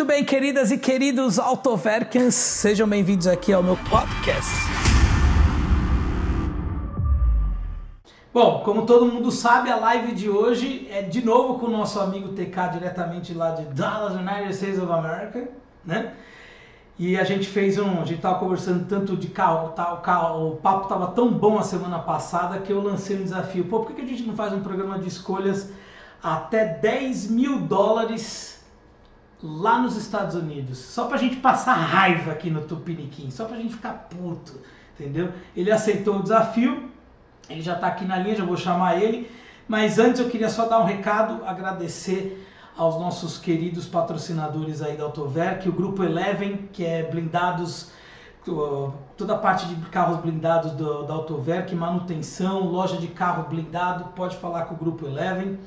Muito bem, queridas e queridos Autoverkens, sejam bem-vindos aqui ao meu podcast. Bom, como todo mundo sabe, a live de hoje é de novo com o nosso amigo TK, diretamente lá de Dallas, United States of America, né? E a gente fez um. A gente tava conversando tanto de carro, tá, o, carro, o papo tava tão bom a semana passada que eu lancei um desafio. Pô, por que, a gente não faz um programa de escolhas até 10 mil dólares lá nos Estados Unidos? Só pra gente passar raiva aqui no Tupiniquim, só pra gente ficar puto, entendeu? Ele aceitou o desafio, ele já tá aqui na linha, já vou chamar ele. Mas antes eu queria só dar um recado, agradecer aos nossos queridos patrocinadores aí da Autoverk, o Grupo Eleven, que é blindados, toda a parte de carros blindados do, da Autoverk, manutenção, loja de carro blindado, pode falar com o Grupo Eleven.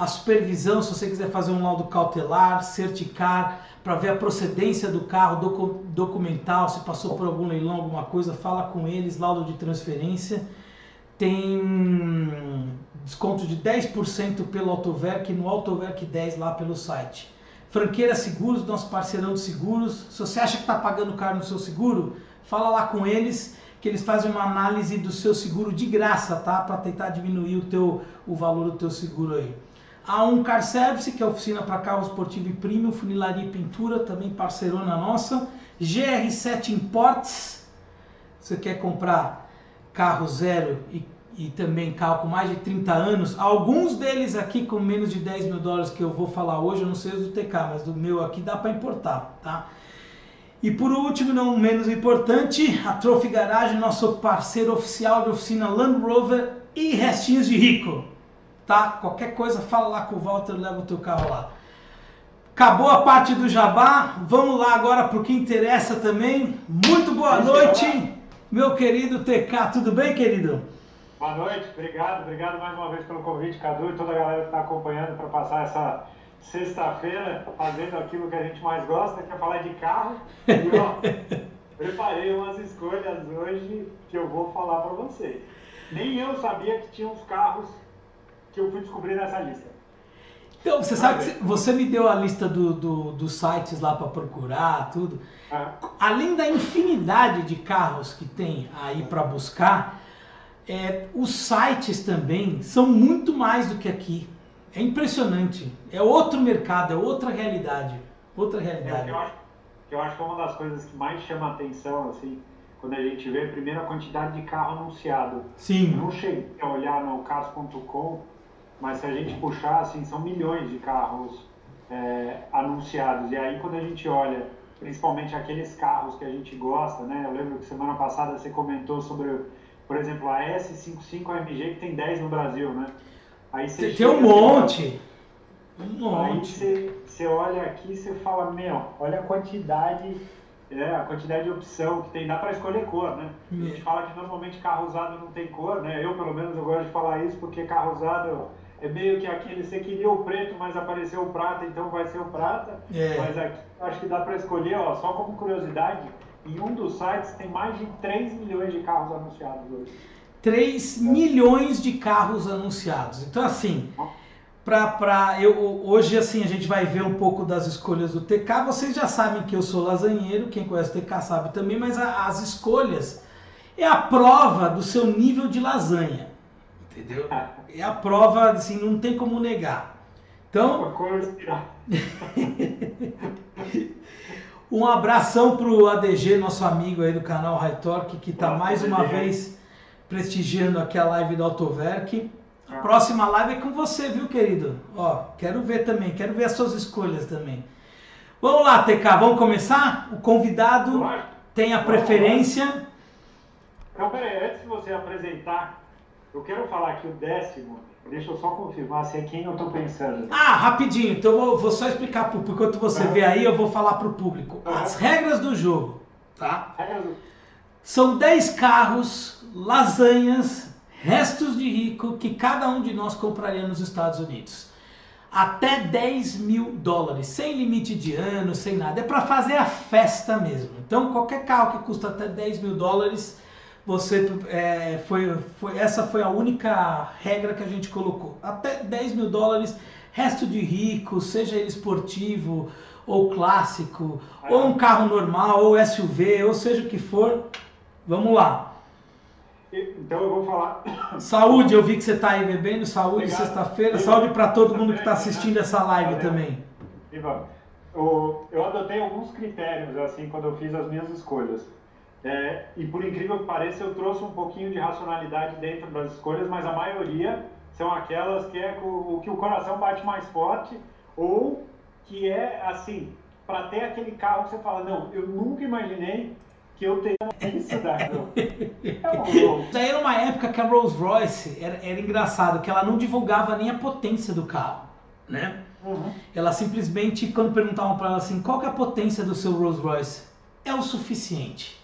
A supervisão, se você quiser fazer um laudo cautelar, certicar, para ver a procedência do carro, docu documental, se passou por algum leilão, alguma coisa, fala com eles, laudo de transferência. Tem desconto de 10% pelo Autoverk no Autoverk 10 lá pelo site. Franqueira Seguros, nosso parceirão de seguros. Se você acha que está pagando caro no seu seguro, fala lá com eles que eles fazem uma análise do seu seguro de graça, tá? Para tentar diminuir o, teu, o valor do teu seguro aí. A um Car Service, que é oficina para carro esportivo e premium, funilaria e pintura, também parceirona nossa. GR7 Imports, você quer comprar carro zero e e também carro com mais de 30 anos, alguns deles aqui com menos de 10 mil dólares que eu vou falar hoje, eu não sei do TK, mas do meu aqui dá para importar, tá? E por último, não menos importante, a Trophy Garage, nosso parceiro oficial de oficina Land Rover e restinhos de rico, tá? Qualquer coisa, fala lá com o Walter, leva o teu carro lá. Acabou a parte do jabá, vamos lá agora para o que interessa também. Muito boa noite, meu querido TK, tudo bem, querido? Boa noite, obrigado, obrigado mais uma vez pelo convite, Cadu, e toda a galera que está acompanhando para passar essa sexta-feira fazendo aquilo que a gente mais gosta, que é falar de carro. E ó, preparei umas escolhas hoje que eu vou falar para vocês. Nem eu sabia que tinha uns carros que eu fui descobrir nessa lista. Então, você sabe que você me deu a lista do, do dos sites lá para procurar, tudo. É. Além da infinidade de carros que tem aí para buscar, é, os sites também são muito mais do que aqui. É impressionante. É outro mercado, é outra realidade. Outra realidade. É, eu, acho, eu acho que é uma das coisas que mais chama a atenção, assim, quando a gente vê primeiro a quantidade de carro anunciado. Sim. Eu não cheguei a olhar no caso.com, mas se a gente puxar, assim, são milhões de carros é, anunciados. E aí quando a gente olha, principalmente aqueles carros que a gente gosta, né? Eu lembro que semana passada você comentou sobre por exemplo, a S55 AMG que tem 10 no Brasil, né? Aí você tem um monte. Um monte. Aí você, você olha aqui e você fala, meu, olha a quantidade, é, a quantidade de opção que tem. Dá para escolher cor, né? A gente fala que normalmente carro usado não tem cor, né? Eu, pelo menos, eu gosto de falar isso porque carro usado é meio que aquele, você queria o preto, mas apareceu o prata, então vai ser o prata. É. Mas aqui acho que dá para escolher, ó, só como curiosidade, em um dos sites tem mais de 3 milhões de carros anunciados hoje. 3 milhões de carros anunciados. Então, assim, pra, pra, eu, hoje assim a gente vai ver um pouco das escolhas do TK. Vocês já sabem que eu sou lasanheiro, quem conhece o TK sabe também, mas a, as escolhas é a prova do seu nível de lasanha. Entendeu? É a prova, assim, não tem como negar. Então. Um abração pro ADG, nosso amigo aí do canal High Torque, que está mais uma vez prestigiando aqui a live do Autoverk. A ah. próxima live é com você, viu, querido? Ó, quero ver também, quero ver as suas escolhas também. Vamos lá, TK, vamos começar? O convidado tem a preferência. Então, peraí, antes de você apresentar, eu quero falar que o décimo Deixa eu só confirmar se é quem eu estou pensando. Ah, rapidinho. Então eu vou, só explicar para público. Enquanto você uhum. vê aí, eu vou falar para o público. As regras do jogo, tá? São 10 carros, lasanhas, restos de rico que cada um de nós compraria nos Estados Unidos. Até 10 mil dólares, sem limite de ano, sem nada. É para fazer a festa mesmo. Então, qualquer carro que custa até 10 mil dólares você é, foi, foi, essa foi a única regra que a gente colocou. Até 10 mil dólares, resto de rico, seja ele esportivo ou clássico, é. ou um carro normal, ou SUV, ou seja o que for, vamos lá. Então eu vou falar. Saúde, eu vi que você está aí bebendo. Saúde, sexta-feira. Saúde para todo mundo que está assistindo essa live Valeu. também. Ivan, eu adotei alguns critérios assim quando eu fiz as minhas escolhas. É, e por incrível que pareça, eu trouxe um pouquinho de racionalidade dentro das escolhas, mas a maioria são aquelas que é o que o coração bate mais forte ou que é assim, para ter aquele carro que você fala, não, eu nunca imaginei que eu teria um Isso aí era uma época que a Rolls Royce era, era engraçado, que ela não divulgava nem a potência do carro, né? Uhum. Ela simplesmente, quando perguntavam para ela assim, qual é a potência do seu Rolls Royce? É o suficiente.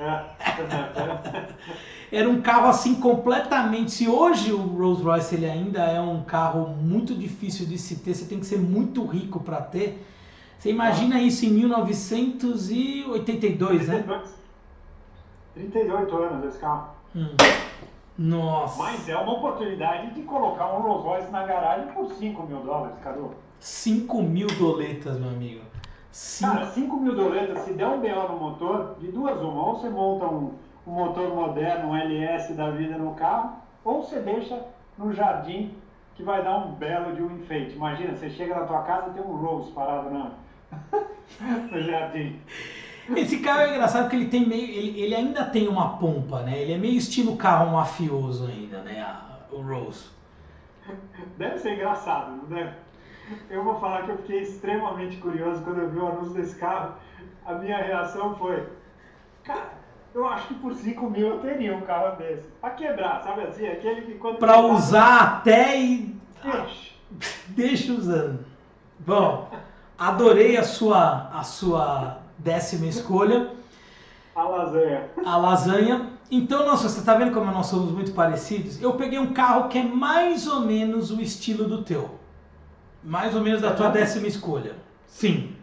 Era um carro assim completamente. Se hoje o Rolls Royce ele ainda é um carro muito difícil de se ter, você tem que ser muito rico para ter. Você imagina ah. isso em 1982, 32. né? 38 anos esse carro. Hum. Nossa. Mas é uma oportunidade de colocar um Rolls Royce na garagem por 5 mil dólares, Cadu. 5 mil doletas, meu amigo. Cinco... Cara, 5 mil doletas, se der um BO no motor, de duas uma, ou você monta um, um motor moderno, um LS da vida no carro, ou você deixa no jardim que vai dar um belo de um enfeite. Imagina, você chega na tua casa e tem um Rose parado na... no jardim. Esse carro é engraçado porque ele tem meio. Ele, ele, ainda tem uma pompa, né? Ele é meio estilo carro mafioso ainda, né? o Rose. Deve ser engraçado, né? Eu vou falar que eu fiquei extremamente curioso quando eu vi o anúncio desse carro. A minha reação foi, cara, eu acho que por 5 mil eu teria um carro desse. Pra quebrar, sabe assim? Aquele que quando. Pra usar até e. Deixa. Deixa usando. Bom, adorei a sua, a sua décima escolha. A lasanha. A lasanha. Então, nossa, você tá vendo como nós somos muito parecidos? Eu peguei um carro que é mais ou menos o estilo do teu. Mais ou menos da tua décima escolha. Sim.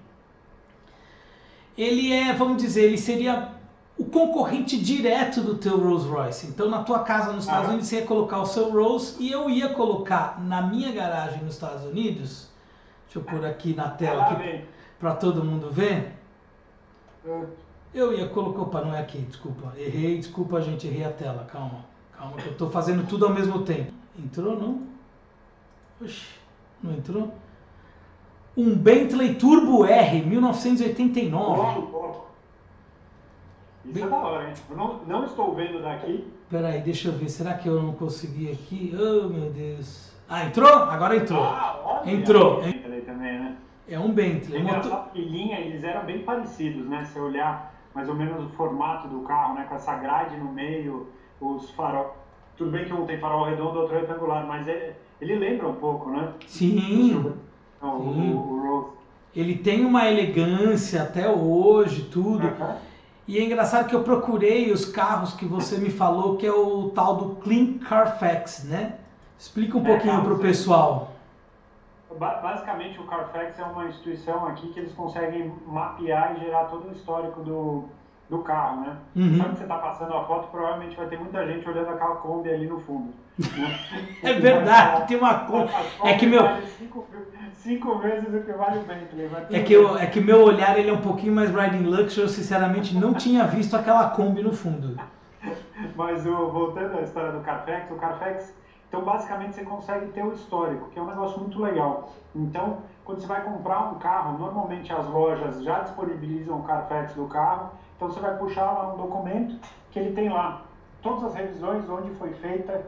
Ele é, vamos dizer, ele seria o concorrente direto do teu Rolls Royce. Então, na tua casa nos Estados ah. Unidos, você ia colocar o seu Rolls e eu ia colocar na minha garagem nos Estados Unidos. Deixa eu pôr aqui na tela para todo mundo ver. Ah. Eu ia colocar. Opa, não é aqui, desculpa. Errei, desculpa, gente, errei a tela. Calma, calma, que eu estou fazendo tudo ao mesmo tempo. Entrou, não? Oxi. Não entrou? Um Bentley Turbo R, 1989. Isso Bem... é da hora, hein? Não, não estou vendo daqui. Peraí, deixa eu ver. Será que eu não consegui aqui? Oh, meu Deus. Ah, entrou? Agora entrou. Ah, entrou. É um Bentley também, né? É um Bentley. É motor... linha, eles eram bem parecidos, né? Se olhar mais ou menos o formato do carro, né? Com essa grade no meio, os farol. Tudo bem que um tem farol redondo, outro retangular, mas é, ele lembra um pouco, né? Sim. Não, Sim. O, o Rose. Ele tem uma elegância até hoje, tudo. Uhum. E é engraçado que eu procurei os carros que você me falou, que é o tal do Clean Carfax, né? Explica um é, pouquinho para o pessoal. Basicamente, o Carfax é uma instituição aqui que eles conseguem mapear e gerar todo o histórico do, do carro, né? Uhum. Quando você está passando a foto, provavelmente vai ter muita gente olhando aquela Kombi ali no fundo. Né? é verdade, tem uma Kombi. É que meu... Cinco, cinco vezes o que vale o Bentley. É que, eu, é que meu olhar ele é um pouquinho mais riding luxury, eu sinceramente não tinha visto aquela Kombi no fundo. Mas o, voltando à história do Carfax, o Carfax, então basicamente você consegue ter o histórico, que é um negócio muito legal. Então, quando você vai comprar um carro, normalmente as lojas já disponibilizam o Carfax do carro, então você vai puxar lá um documento que ele tem lá todas as revisões, onde foi feita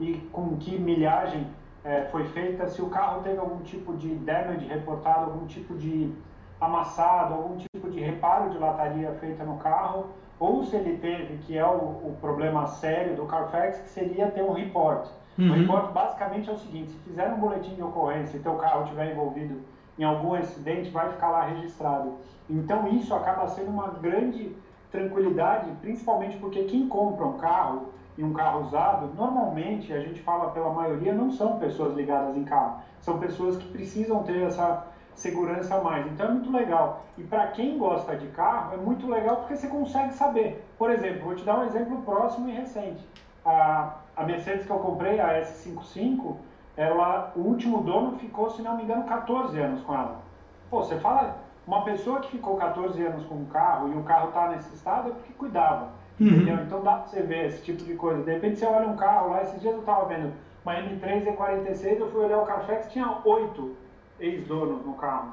e com que milhagem é, foi feita, se o carro teve algum tipo de damage reportado, algum tipo de amassado, algum tipo de reparo de lataria feita no carro, ou se ele teve, que é o, o problema sério do Carfax, que seria ter um report. Uhum. O report basicamente é o seguinte, se fizer um boletim de ocorrência e teu carro estiver envolvido em algum acidente, vai ficar lá registrado. Então isso acaba sendo uma grande tranquilidade, principalmente porque quem compra um carro e um carro usado, normalmente, a gente fala pela maioria, não são pessoas ligadas em carro, são pessoas que precisam ter essa segurança a mais. Então é muito legal. E para quem gosta de carro, é muito legal porque você consegue saber. Por exemplo, vou te dar um exemplo próximo e recente. A, a Mercedes que eu comprei, a S55, ela, o último dono ficou, se não me engano, 14 anos com ela. Pô, você fala Uma pessoa que ficou 14 anos com um carro e o carro está nesse estado é porque cuidava. Uhum. Então dá para você ver esse tipo de coisa. De repente você olha um carro lá, esses dias eu estava vendo uma M3 E46, eu fui olhar o Carfax, tinha oito ex-donos no carro.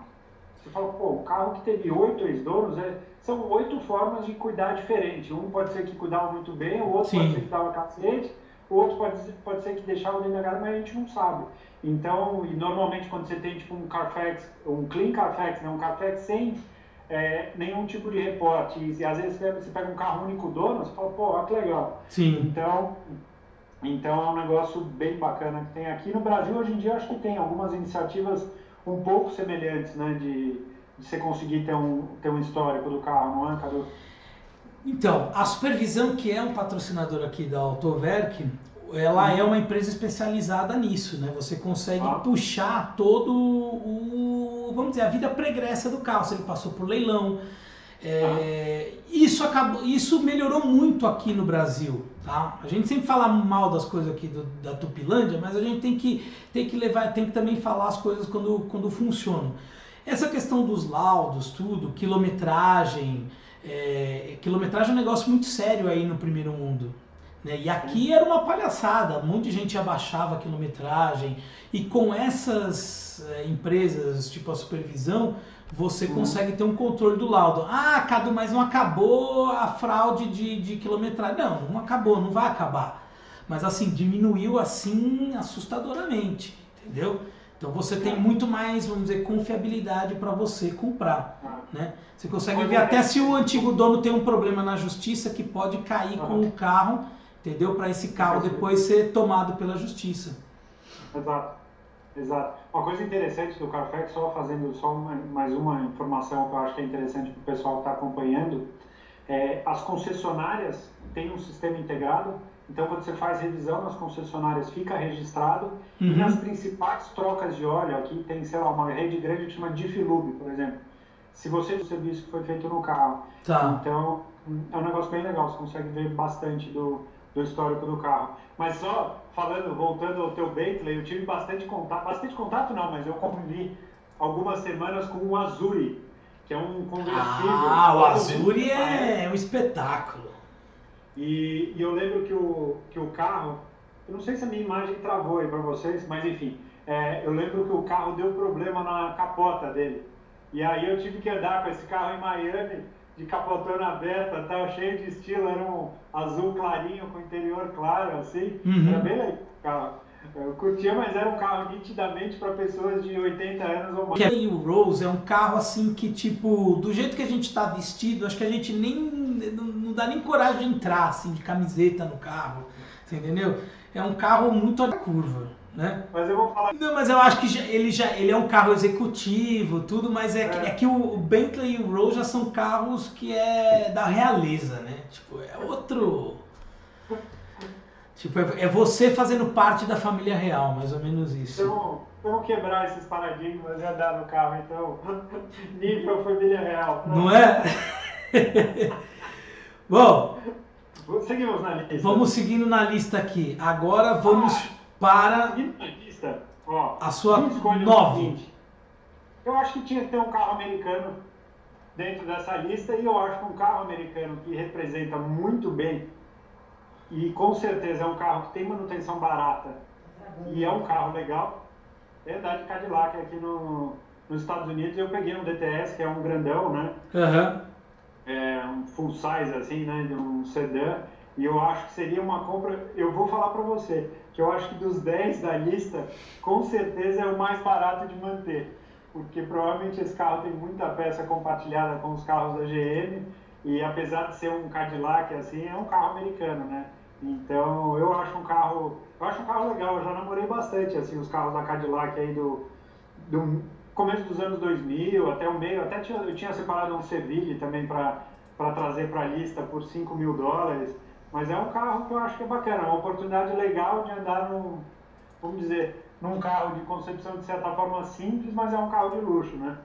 Você fala, pô, o carro que teve oito ex-donos, é, são oito formas de cuidar diferente. Um pode ser que cuidava muito bem, o outro Sim. pode ser que dava cacete, o outro pode, pode ser que deixava garagem, mas a gente não sabe. Então, e normalmente quando você tem tipo um Carfax, um clean Carfax, né, um Carfax sem é, nenhum tipo de reporte, e, às vezes você pega um carro único dono, você fala, pô, olha que legal. Sim. Então, então é um negócio bem bacana que tem aqui no Brasil. Hoje em dia acho que tem algumas iniciativas um pouco semelhantes, né, de, de você conseguir ter um, ter um histórico do carro, não é, Cadu? Então, a Supervisão, que é um patrocinador aqui da Autoverk, ela é uma empresa especializada nisso, né? Você consegue ah. puxar todo o, vamos dizer, a vida pregressa do carro, se ele passou por leilão. É, ah. isso, acabou, isso melhorou muito aqui no Brasil. Tá? A gente sempre fala mal das coisas aqui do, da Tupilândia, mas a gente tem que, tem que levar, tem que também falar as coisas quando, quando funcionam. Essa questão dos laudos, tudo, quilometragem, é, quilometragem é um negócio muito sério aí no primeiro mundo. Né? E aqui era uma palhaçada, de gente abaixava a quilometragem, e com essas é, empresas, tipo a supervisão, você uhum. consegue ter um controle do laudo. Ah, Cadu, mas não acabou a fraude de, de quilometragem. Não, não acabou, não vai acabar. Mas assim, diminuiu assim assustadoramente, entendeu? Então você tem muito mais, vamos dizer, confiabilidade para você comprar, né? Você consegue ver até se o antigo dono tem um problema na justiça que pode cair com o carro, entendeu? Para esse carro depois ser tomado pela justiça. Exato. Exato. Uma coisa interessante do Carfax, só fazendo só uma, mais uma informação que eu acho que é interessante para o pessoal que está acompanhando, é, as concessionárias têm um sistema integrado, então quando você faz revisão nas concessionárias fica registrado uhum. e nas principais trocas de óleo, aqui tem, sei lá, uma rede grande que chama Diffilube, por exemplo, se você o serviço que foi feito no carro. Tá. Então é um negócio bem legal, você consegue ver bastante do, do histórico do carro. Mas só falando, voltando ao teu Bentley, eu tive bastante contato, bastante contato não, mas eu convivi algumas semanas com o Azuri, que é um conversível. Ah, o Azuri é, é um espetáculo. E, e, eu lembro que o, que o carro, eu não sei se a minha imagem travou aí para vocês, mas enfim, é, eu lembro que o carro deu problema na capota dele. E aí eu tive que andar com esse carro em Miami de capotona aberta, tal, cheio de estilo, era um azul clarinho com interior claro, assim, uhum. era bem legal. Eu curtia, mas era um carro nitidamente para pessoas de 80 anos ou mais. E o Rose é um carro assim que, tipo, do jeito que a gente está vestido, acho que a gente nem. não dá nem coragem de entrar, assim, de camiseta no carro. Você entendeu? É um carro muito à curva né? Mas eu vou falar. Não, mas eu acho que já, ele já ele é um carro executivo, tudo, mas é, é. Que, é que o Bentley e o Rolls já são carros que é da realeza, né? Tipo, é outro. Tipo, é, é você fazendo parte da família real, mais ou menos isso. Então, vamos quebrar esses paradigmas e andar no carro, então. Nível família real. Não é? Bom. Seguimos na lista. Vamos seguindo na lista aqui. Agora vamos. Ah para lista, ó, a sua nove. Eu acho que tinha que ter um carro americano dentro dessa lista e eu acho que um carro americano que representa muito bem e com certeza é um carro que tem manutenção barata e é um carro legal é andar de Cadillac aqui no, nos Estados Unidos eu peguei um DTS que é um grandão né uhum. é um full size assim né de um sedã e eu acho que seria uma compra eu vou falar para você que eu acho que dos 10 da lista, com certeza é o mais barato de manter, porque provavelmente esse carro tem muita peça compartilhada com os carros da GM, e apesar de ser um Cadillac assim, é um carro americano, né? Então eu acho um carro, eu acho um carro legal, eu já namorei bastante assim os carros da Cadillac aí do, do começo dos anos 2000 até o meio, até tinha, eu tinha separado um Seville também para trazer para a lista por 5 mil dólares. Mas é um carro que eu acho que é bacana, é uma oportunidade legal de andar num, vamos dizer, num carro de concepção de certa forma simples, mas é um carro de luxo, né?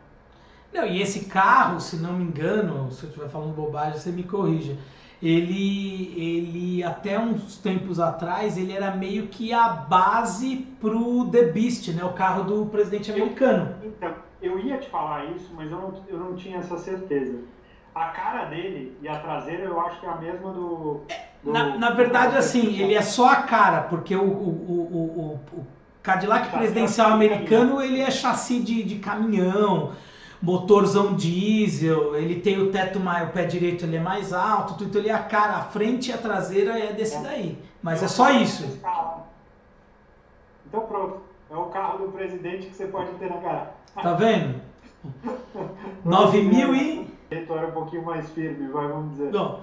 Não, e esse carro, se não me engano, se eu estiver falando bobagem, você me corrija. Ele, ele até uns tempos atrás, ele era meio que a base pro The Beast, né? O carro do presidente americano. Então, eu ia te falar isso, mas eu não, eu não tinha essa certeza. A cara dele e a traseira eu acho que é a mesma do. Na, na verdade, assim, ele é só a cara, porque o, o, o, o Cadillac presidencial americano ele é chassi de, de caminhão, motorzão diesel, ele tem o teto mais, o pé direito ele é mais alto, tudo ele é a cara, a frente e a traseira é desse é. daí. Mas é só isso. Então pronto, é o carro do presidente que você pode ter na cara. Tá vendo? 9 mil e. Território um pouquinho mais firme, vai, vamos dizer. Bom,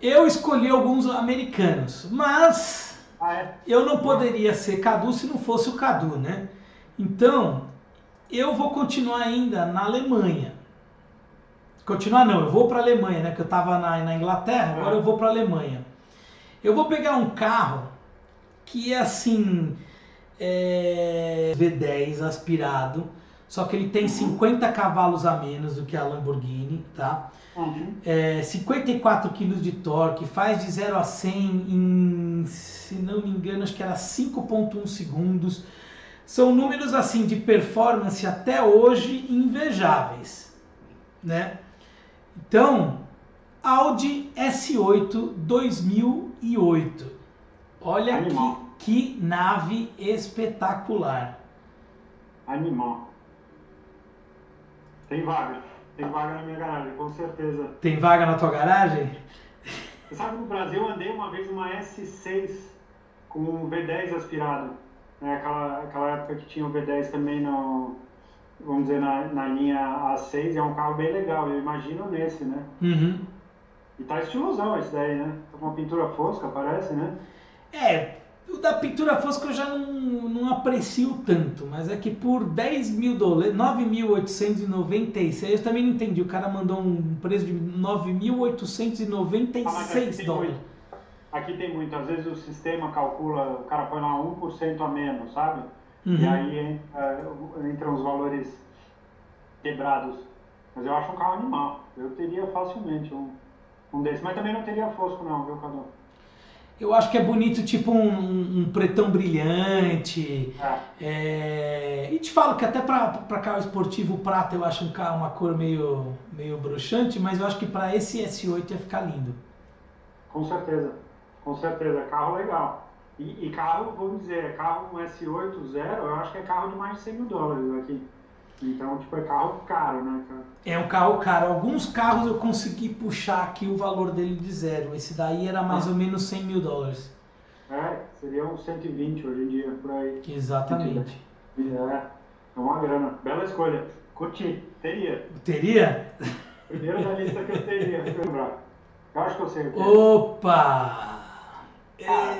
eu escolhi alguns americanos, mas ah, é? eu não poderia ser Cadu se não fosse o Cadu, né? Então, eu vou continuar ainda na Alemanha. Continuar não, eu vou para a Alemanha, né? Que eu estava na, na, Inglaterra, agora eu vou para a Alemanha. Eu vou pegar um carro que é assim, é V10 aspirado, só que ele tem 50 cavalos a menos do que a Lamborghini, tá? Uhum. É, 54 kg de torque, faz de 0 a 100 em, se não me engano, acho que era 5.1 segundos. São números assim de performance até hoje invejáveis, né? Então, Audi S8 2008. Olha que, que nave espetacular. Animal. Tem vaga. Tem vaga na minha garagem, com certeza. Tem vaga na tua garagem? Você sabe que no Brasil eu andei uma vez uma S6 com um V10 aspirado. Né? Aquela, aquela época que tinha o V10 também no, vamos dizer, na, na linha A6, é um carro bem legal, eu imagino nesse, né? Uhum. E tá estilosão esse daí, né? Tá com uma pintura fosca, parece, né? É, o da pintura fosca eu já não, não aprecio tanto, mas é que por 10 mil dólares, 9.896, eu também não entendi. O cara mandou um preço de 9.896 ah, dólares. Aqui tem muito, às vezes o sistema calcula, o cara põe lá 1% a menos, sabe? Uhum. E aí entra, entram os valores quebrados. Mas eu acho um carro animal. Eu teria facilmente um, um desses. Mas também não teria fosco não, viu, Cadu? Eu acho que é bonito, tipo um, um pretão brilhante. É. É... E te falo que até para carro esportivo, o prata eu acho um carro, uma cor meio, meio broxante, mas eu acho que para esse S8 ia ficar lindo. Com certeza, com certeza. Carro legal. E, e carro, vamos dizer, carro um S8 zero, eu acho que é carro de mais de 100 mil dólares aqui. Então, tipo, é carro caro, né, cara? É um carro caro. Alguns carros eu consegui puxar aqui o valor dele de zero. Esse daí era mais ah. ou menos 100 mil dólares. É, seria uns 120 hoje em dia, por aí. Exatamente. É, é uma grana. Bela escolha. Curti. Teria. Teria? Primeiro da lista que eu teria, lembrar. Eu acho que eu sei o que é. Opa! Ah.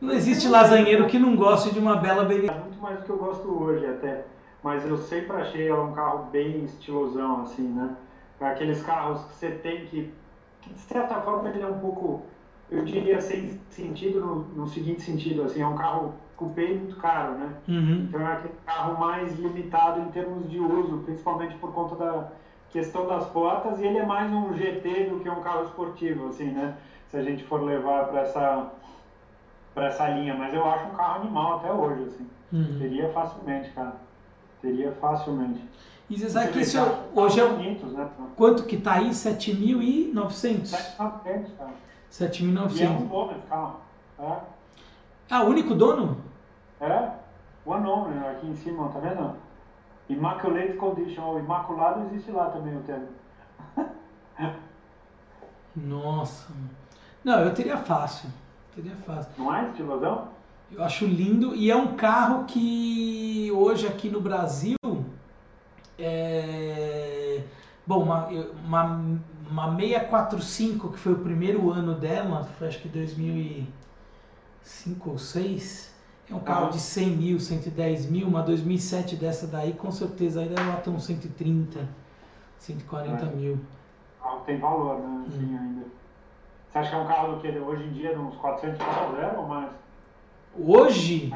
Não existe lasanheiro que não goste de uma bela bebida. Mais do que eu gosto hoje até. Mas eu sempre achei ela um carro bem estilosão, assim, né? Aqueles carros que você tem que, que de certa forma ele é um pouco, eu diria sem sentido no, no seguinte sentido, assim, é um carro coupé muito caro, né? Uhum. Então é aquele carro mais limitado em termos de uso, principalmente por conta da questão das portas, e ele é mais um GT do que um carro esportivo, assim, né? Se a gente for levar para essa para essa linha, mas eu acho um carro animal até hoje, assim. Uhum. Teria facilmente, cara. Teria facilmente. E você sabe que isso hoje é. 500, né? Quanto que tá aí? 7.900? 7.900, cara. 7.900. E é um dono carro. É. Ah, único dono? É. One owner aqui em cima, tá vendo? Immaculate Condition. O Imaculado existe lá também o termo. Nossa. Não, eu teria fácil. Seria fácil. Não é estilosão? Eu acho lindo e é um carro que hoje aqui no Brasil é... Bom, uma, uma, uma 645 que foi o primeiro ano dela, foi acho que 2005 ou 6, é um carro de 100 mil, 110 mil, uma 2007 dessa daí com certeza ainda ela tem uns 130, 140 é. mil. Tem valor, né? Assim, hum. ainda. Você acha que é um carro do que hoje em dia, uns 400 mil ou mais? Hoje?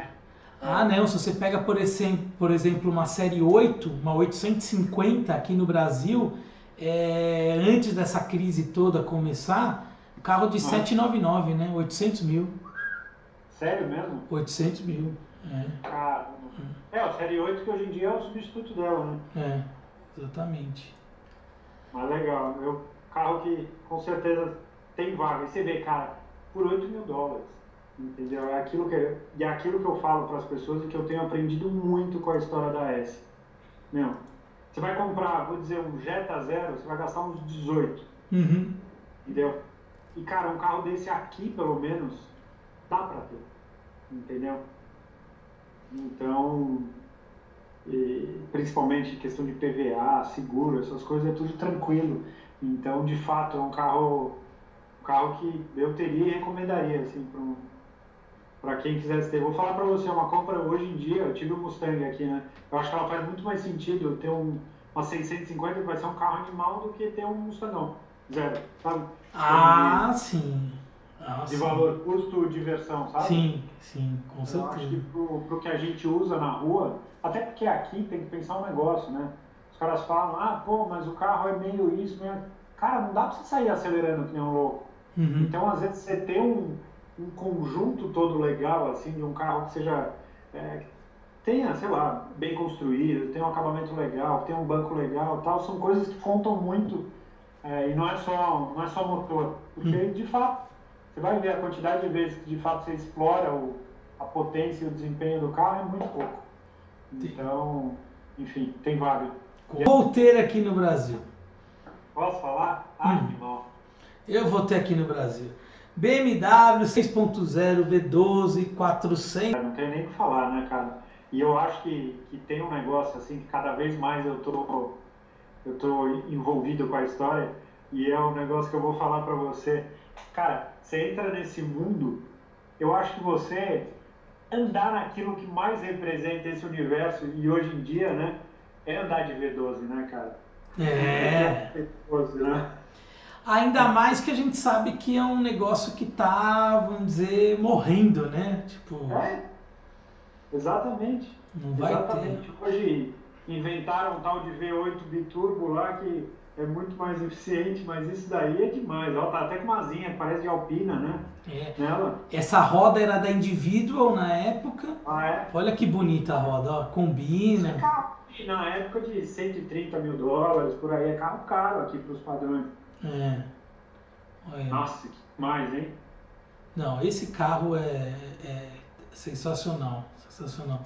Ah, não. Se você pega, por exemplo, por exemplo, uma série 8, uma 850 aqui no Brasil, é, antes dessa crise toda começar, carro de 799, né? 800 mil. Sério mesmo? 800 mil. É. Caramba. É, o Série 8 que hoje em dia é o substituto dela, né? É, exatamente. Mas legal, meu carro que com certeza tem vaga. E você vê, cara, por 8 mil dólares. Entendeu? É aquilo que, e é aquilo que eu falo para as pessoas e que eu tenho aprendido muito com a história da S. Meu, você vai comprar, vou dizer, um Jetta Zero, você vai gastar uns 18. Uhum. Entendeu? E, cara, um carro desse aqui, pelo menos, dá pra ter. Entendeu? Então, e, principalmente questão de PVA, seguro, essas coisas, é tudo tranquilo. Então, de fato, é um carro, um carro que eu teria e recomendaria, assim, para um, para quem quisesse ter. Vou falar para você, uma compra hoje em dia, eu tive um Mustang aqui, né? Eu acho que ela faz muito mais sentido ter um, uma 650 que vai ser um carro animal do que ter um Mustangão. Zero, sabe? Ah, sim. Ah, de sim. valor custo diversão, sabe? Sim, sim, com Eu acho que certeza. pro, pro que a gente usa na rua, até porque aqui tem que pensar um negócio, né? Os caras falam, ah, pô, mas o carro é meio isso, meio... Cara, não dá pra você sair acelerando que nem um louco. Uhum. Então, às vezes, você ter um, um conjunto todo legal, assim, de um carro que seja. é, que tenha, sei lá, bem construído, tenha um acabamento legal, tenha um banco legal tal, são coisas que contam muito. é, e não é só não é só motor. Porque, de fato, você vai ver a quantidade de vezes que de fato você explora o, a potência e o desempenho do carro é muito pouco. Então, enfim, tem vaga. Vou ter aqui no Brasil. Posso falar? Ah, Hum. animal. Eu vou ter aqui no Brasil. BMW 6.0 V12 400. Não tem nem o que falar, né, cara? E eu acho que, que tem um negócio assim que cada vez mais eu tô, eu tô envolvido com a história e é um negócio que eu vou falar pra você. Cara, você entra nesse mundo, eu acho que você andar naquilo que mais representa esse universo e hoje em dia, né, é andar de V12, né, cara? É. V12, né? Ainda mais que a gente sabe que é um negócio que tá, vamos dizer, morrendo, né? Tipo, É, exatamente. não vai ter. Exatamente. Hoje inventaram um tal de V8 biturbo lá que é muito mais eficiente, mas isso daí é demais. Ela tá até com uma asinha, parece de alpina, né? É. Nela. Essa roda era da Individual na época. Ah, é? Olha que bonita a roda, ó. Combina. Carro, na época de 130 mil dólares, por aí, é carro caro aqui para os padrões. É. Olha. Nossa, que mais, hein? Não, esse carro é, é sensacional, sensacional.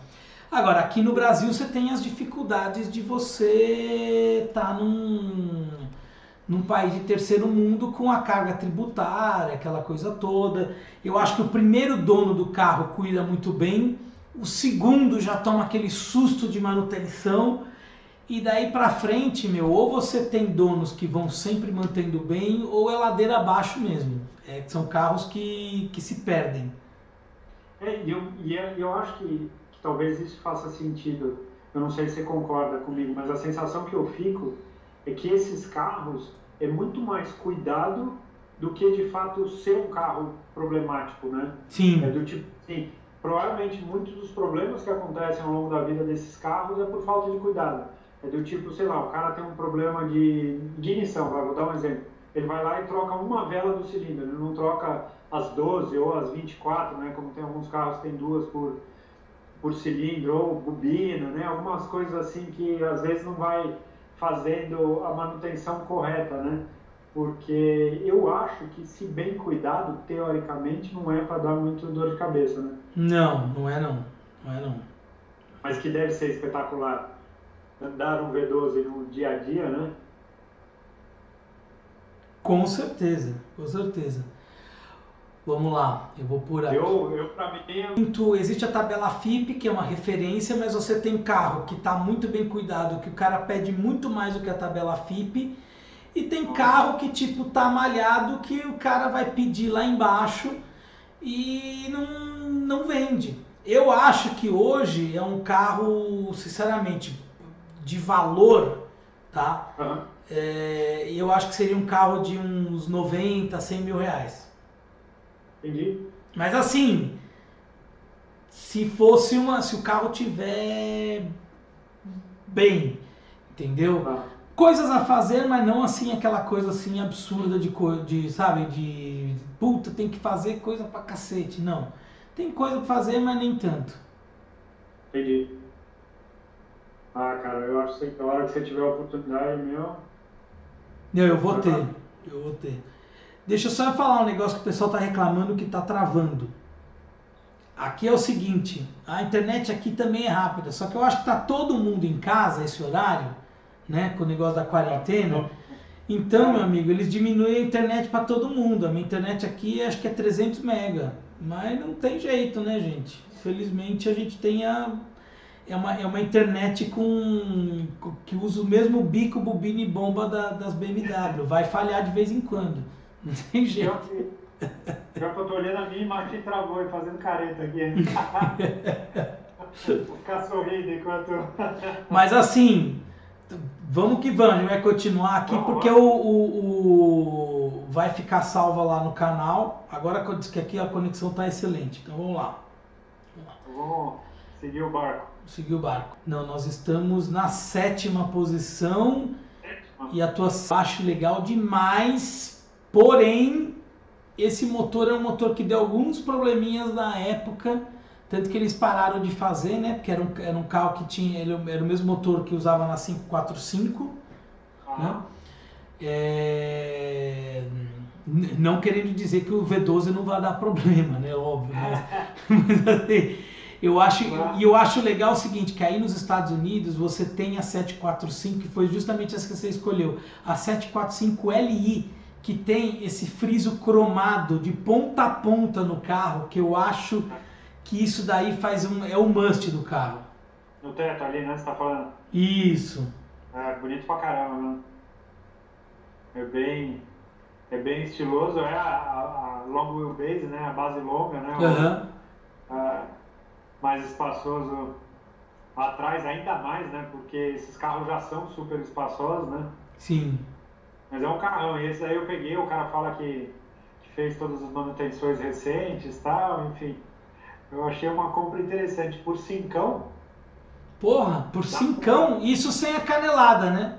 Agora, aqui no Brasil você tem as dificuldades de você estar num, num país de terceiro mundo com a carga tributária, aquela coisa toda. Eu acho que o primeiro dono do carro cuida muito bem, o segundo já toma aquele susto de manutenção. E daí pra frente, meu, ou você tem donos que vão sempre mantendo bem, ou é ladeira abaixo mesmo. É, são carros que, que se perdem. É, e eu, e eu, eu acho que, que talvez isso faça sentido. Eu não sei se você concorda comigo, mas a sensação que eu fico é que esses carros é muito mais cuidado do que de fato ser um carro problemático, né? Sim. É do tipo, sim, provavelmente muitos dos problemas que acontecem ao longo da vida desses carros é por falta de cuidado. É do tipo, sei lá, o cara tem um problema de ignição, vai, vou dar um exemplo. Ele vai lá e troca uma vela do cilindro, ele não troca as 12 ou as 24, né? Como tem alguns carros que tem duas por, por cilindro, ou bobina, né? Algumas coisas assim que às vezes não vai fazendo a manutenção correta, né? Porque eu acho que se bem cuidado, teoricamente, não é para dar muito dor de cabeça, né? Não, não é não. Não é não. Mas que deve ser espetacular andar um V12 no dia a dia, né? Com certeza, com certeza. Vamos lá, eu vou por aqui. Eu, eu para mim, é Existe a tabela FIP, que é uma referência, mas você tem carro que está muito bem cuidado, que o cara pede muito mais do que a tabela FIP. E tem carro que tipo tá malhado, que o cara vai pedir lá embaixo e não, não vende. Eu acho que hoje é um carro, sinceramente, de valor, tá? Aham. É, eu acho que seria um carro de uns 90, 100 mil reais. entendi. Mas assim, se fosse uma, se o carro tiver bem, entendeu? Tá. Coisas a fazer, mas não assim aquela coisa assim absurda de de, sabe, de puta, tem que fazer coisa pra cacete, não. Tem coisa pra fazer, mas nem tanto. Entendi. Ah, cara, eu acho que na hora que você tiver a oportunidade, meu. Não, eu vou ter. Eu vou ter. Deixa eu só falar um negócio que o pessoal tá reclamando que tá travando. Aqui é o seguinte, a internet aqui também é rápida, só que eu acho que tá todo mundo em casa esse horário, né, com o negócio da quarentena. Então, meu amigo, eles diminuem a internet para todo mundo. A minha internet aqui acho que é 300 mega, mas não tem jeito, né, gente? Felizmente a gente tem a é uma, é uma internet com, que usa o mesmo bico, bobina e bomba da, das BMW. Vai falhar de vez em quando. Não tem jeito. Já que eu tô olhando a minha imagem travou e fazendo careta aqui. Vou ficar sorrindo enquanto. Mas assim, vamos que vamos, a gente vai continuar aqui vamos, porque vamos. O, o, o, vai ficar salva lá no canal. Agora que eu disse que aqui a conexão tá excelente. Então vamos lá. Vamos, lá. vamos seguir o barco seguir o barco. Não, nós estamos na sétima posição e a tua acho legal demais, porém esse motor é um motor que deu alguns probleminhas na época, tanto que eles pararam de fazer, né? Porque era um, era um carro que tinha, ele era o mesmo motor que usava na 545, né? É... Não querendo dizer que o V12 não vai dar problema, né? Óbvio, mas, mas assim, eu acho, e eu acho legal o seguinte, que aí nos Estados Unidos você tem a 745, que foi justamente essa que você escolheu, a 745 Li, que tem esse friso cromado de ponta a ponta no carro, que eu acho que isso daí faz um, é o must do carro. No teto ali, né? Você tá falando? Isso. É, bonito pra caramba, né? É bem, é bem estiloso, é a, a, a long wheelbase, né? A base longa, né? Uhum. O, mais espaçoso atrás ainda mais, né? Porque esses carros já são super espaçosos, né? Sim. Mas é um carrão, e esse aí eu peguei, o cara fala que, que fez todas as manutenções recentes e tal, enfim. Eu achei uma compra interessante. Por cincão. Porra, por cincão? Pra... Isso sem a canelada, né?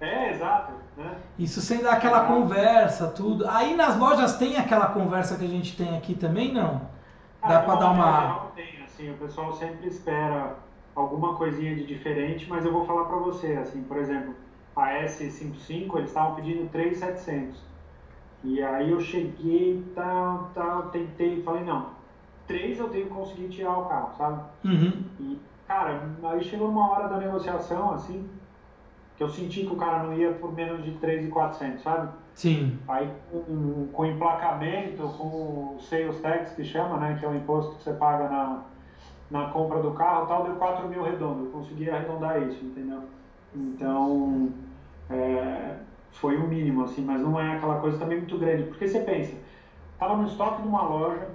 É, exato. Né? Isso sem dar aquela é. conversa, tudo. Aí nas lojas tem aquela conversa que a gente tem aqui também, não? Dá para dar uma. Tem, assim, o pessoal sempre espera alguma coisinha de diferente, mas eu vou falar para você, assim, por exemplo, a S55 eles estavam pedindo 3,700. E aí eu cheguei, tal, tal, tentei, falei, não, 3 eu tenho que conseguir tirar o carro, sabe? Uhum. E, cara, aí chegou uma hora da negociação, assim, eu senti que o cara não ia por menos de 3,400, sabe? Sim. Aí com, com emplacamento, com o sales tax que chama, né, que é o imposto que você paga na, na compra do carro tal, deu 4 mil redondo. Eu consegui arredondar isso, entendeu? Então, é, foi o mínimo, assim, mas não é aquela coisa também muito grande. Porque você pensa, tava no estoque de uma loja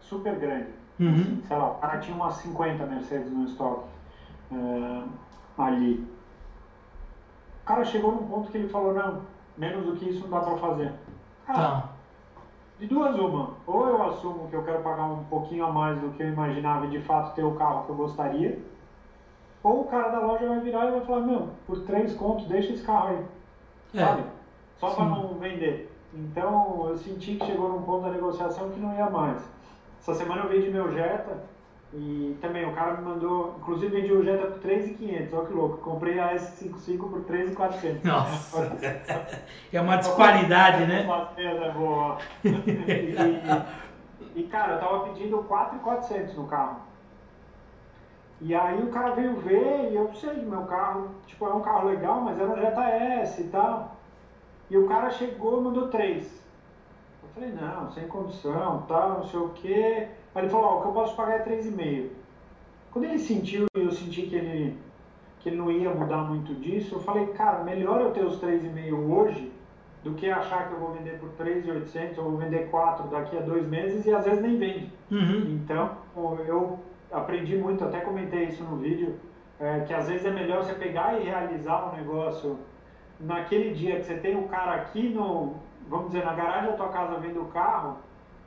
super grande. Uhum. Assim, sei lá, o cara tinha umas 50 Mercedes no estoque é, ali. O cara chegou num ponto que ele falou, não, menos do que isso não dá para fazer. Cara, tá. de duas uma, ou eu assumo que eu quero pagar um pouquinho a mais do que eu imaginava e de fato ter o carro que eu gostaria, ou o cara da loja vai virar e vai falar, meu, por três contos, deixa esse carro aí. É. Sabe? Só para não vender. Então eu senti que chegou num ponto da negociação que não ia mais. Essa semana eu vendi meu Jetta e também o cara me mandou, inclusive vendi o Jetta por 3.500, olha que louco. Comprei a S55 por 3.400. Nossa. é uma disparidade, né? boa. e, cara, eu tava pedindo 4.400 no carro. E aí o cara veio ver e eu sei meu carro, tipo, é um carro legal, mas era um Jetta S e tal. E o cara chegou e mandou 3. Eu falei, não, sem condição, tal, não sei o quê. Aí ele falou, ó, o que eu posso pagar é 3,5. Quando ele sentiu e eu senti que ele, que ele não ia mudar muito disso, eu falei, cara, melhor eu ter os 3,5 hoje do que achar que eu vou vender por 3,800 ou vou vender 4 daqui a dois meses e às vezes nem vende. Uhum. Então, eu aprendi muito, até comentei isso no vídeo, é, que às vezes é melhor você pegar e realizar um negócio naquele dia que você tem o cara aqui no, vamos dizer, na garagem da tua casa vendo o carro,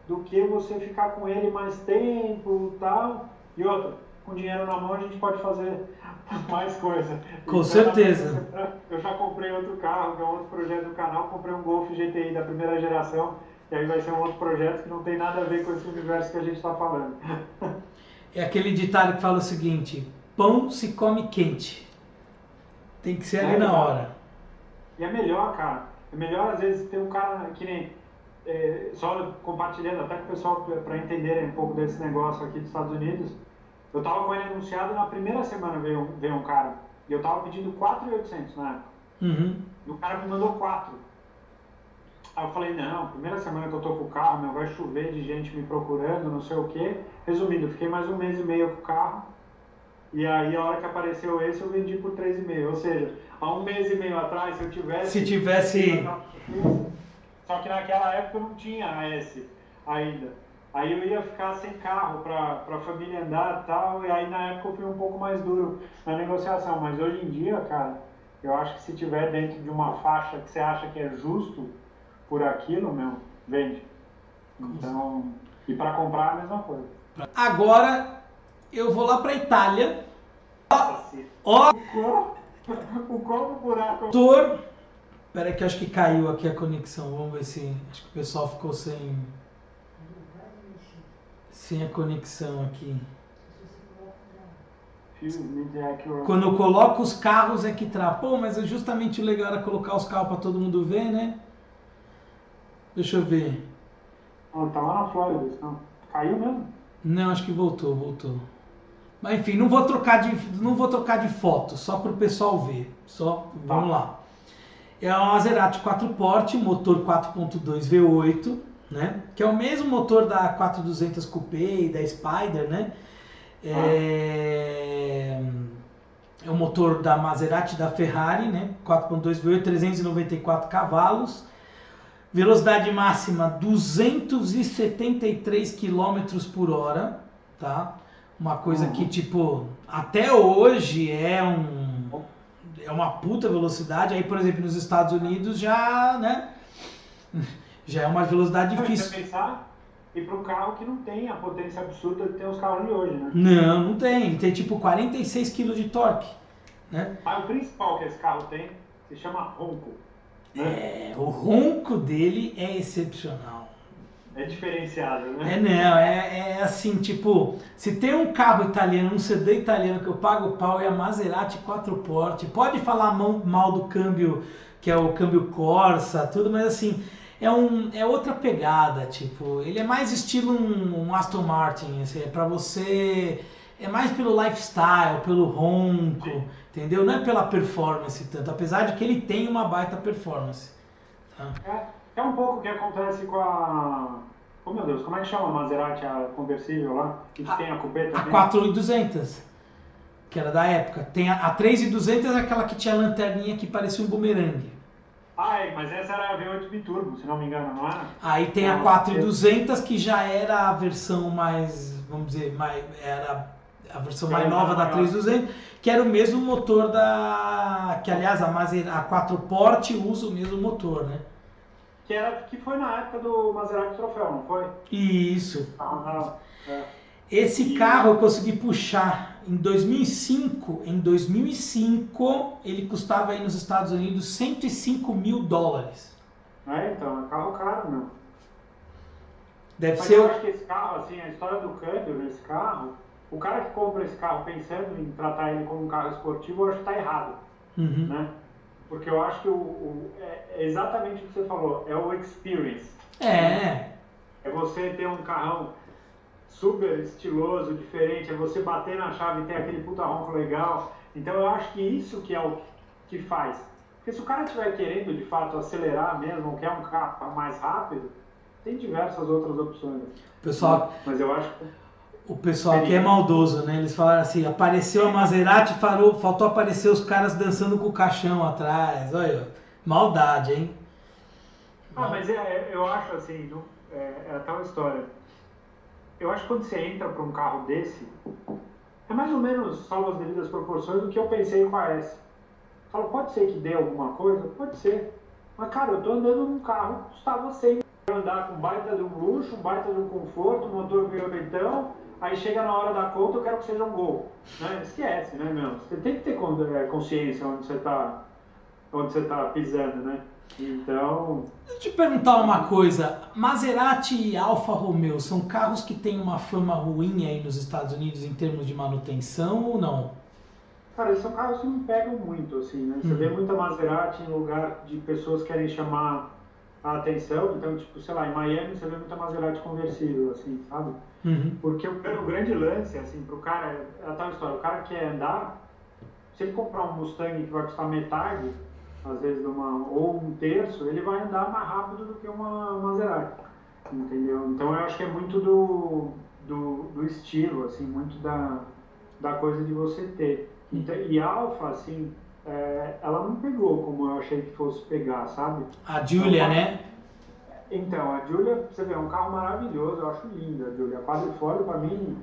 do que você ficar com ele mais tempo tal. E outra, com dinheiro na mão a gente pode fazer mais coisa. Com então, certeza. Eu já comprei outro carro, que é um outro projeto do canal, comprei um Golf GTI da primeira geração, e aí vai ser um outro projeto que não tem nada a ver com esse universo que a gente está falando. É aquele ditado que fala o seguinte: pão se come quente. Tem que ser ali é, na hora. E é melhor, cara. É melhor às vezes ter um cara que nem. É, só compartilhando até com o pessoal para entenderem um pouco desse negócio aqui dos Estados Unidos. Eu tava com ele anunciado na primeira semana veio, veio um cara. E eu tava pedindo 4,800 na época. Uhum. E o cara me mandou 4. Aí eu falei, não, primeira semana que eu tô com o carro, meu, vai chover de gente me procurando, não sei o quê. Resumindo, fiquei mais um mês e meio com o carro. E aí, a hora que apareceu esse, eu vendi por 3,5. Ou seja, há um mês e meio atrás, se eu tivesse. Se tivesse. Só que naquela época eu não tinha a S ainda. Aí eu ia ficar sem carro para a família andar e tal. E aí, na época, eu fui um pouco mais duro na negociação. Mas hoje em dia, cara, eu acho que se tiver dentro de uma faixa que você acha que é justo por aquilo, meu, vende. Então, e para comprar a mesma coisa. Agora eu vou lá para Itália. Ó, o como buraco. Tor, Pera que acho que caiu aqui a conexão. Vamos ver se acho que o pessoal ficou sem sem a conexão aqui. Quando eu coloco os carros é que trava. Pô, mas é justamente o legal era colocar os carros para todo mundo ver, né? Deixa eu ver. Ah, tá lá na Flórida. Caiu mesmo? Não, acho que voltou, voltou. Mas enfim, não vou trocar de, não vou trocar de foto, só para o pessoal ver. Só, vamos tá. lá. É uma Maserati 4 porte, motor 4.2 V8, né? Que é o mesmo motor da 4200 Coupé e da Spider, né? É, é o motor da Maserati da Ferrari, né? 4.2 V8, 394 cavalos. Velocidade máxima 273 km por hora, tá? Uma coisa uhum. que, tipo, até hoje é um é uma puta velocidade. Aí, por exemplo, nos Estados Unidos já, né? Já é uma velocidade difícil. Pensar e para um carro que não tem a potência absurda que tem os carros de hoje, né? Não, não tem. Ele tem tipo 46 kg de torque. Né? Mas o principal que esse carro tem se chama ronco. É, o ronco dele é excepcional. É diferenciado, né? É, não, é, é assim, tipo, se tem um carro italiano, um sedã italiano que eu pago pau, é a Maserati 4 porte. Pode falar mal do câmbio, que é o câmbio Corsa, tudo, mas assim, é, um, é outra pegada, tipo, ele é mais estilo um, um Aston Martin, assim, é pra você, é mais pelo lifestyle, pelo ronco, entendeu? Não é pela performance tanto, apesar de que ele tem uma baita performance. Tá? É, é um pouco o que acontece com a... Oh meu Deus, como é que chama a Maserati, a conversível lá? Que a, tem a cupê também? A 4200, que era da época. Tem a, a 3200 é aquela que tinha a lanterninha que parecia um bumerangue. Ah, é, mas essa era a V8 biturbo, se não me engano, não era? Aí tem a 4200 que já era a versão mais, vamos dizer, mais, era a versão mais nova da 3200, que era o mesmo motor da, que aliás a Maserati, a 4 Porte usa o mesmo motor, né? Que, era, que foi na época do Maserati Troféu, não foi? Isso. Ah. É. Esse carro eu consegui puxar em 2005. Em 2005 ele custava aí nos Estados Unidos 105 mil dólares. É, então, é carro caro, meu. Deve Mas ser. Eu acho que esse carro, assim, a história do câmbio nesse carro, o cara que compra esse carro pensando em tratar ele como um carro esportivo, eu acho que está errado. Uhum. Né? Porque eu acho que o, o, é exatamente o que você falou, é o experience. É. É você ter um carrão super estiloso, diferente, é você bater na chave e ter aquele puta ronco legal. Então eu acho que isso que é o que faz. Porque se o cara estiver querendo de fato acelerar mesmo, quer um carro mais rápido, tem diversas outras opções. Pessoal, mas eu acho que o pessoal aqui é maldoso, né? Eles falaram assim, apareceu a Maserati, falou, faltou aparecer os caras dançando com o caixão atrás. Olha, maldade, hein? Ah, mas é, eu acho assim, é, é tal história eu acho que quando você entra para um carro desse, é mais ou menos, salvo as devidas proporções, do que eu pensei com a S. Falo, pode ser que dê alguma coisa? Pode ser. Mas, cara, eu tô andando num carro que custava 100 andar com baita de um luxo, baita de um conforto, motor violentão, aí chega na hora da conta, eu quero que seja um gol. Né? Esquece, né, meu? Você tem que ter é, consciência onde você está onde você tá pisando, né? Então. Deixa eu te perguntar uma coisa. Maserati e Alfa Romeo são carros que têm uma fama ruim aí nos Estados Unidos em termos de manutenção ou não? Cara, esses são carros que não pegam muito, assim, né? Você uhum. vê muita Maserati em lugar de pessoas que querem chamar a atenção. Então, tipo, sei lá, em Miami você vê muita Maserati conversível, assim, sabe? Uhum. Porque o, o, grande lance, assim, pro cara, é a tal história, o cara quer andar, se ele comprar um Mustang que vai custar metade, às vezes, uma, ou um terço, ele vai andar mais rápido do que uma Maserati, entendeu? Então, eu acho que é muito do, do, do estilo, assim, muito da, da coisa de você ter. Então, e Alfa, assim, é, ela não pegou como eu achei que fosse pegar, sabe? A Julia, então, né? Então, a Julia, você vê, é um carro maravilhoso, eu acho linda a Julia. A quadrifólio, pra mim,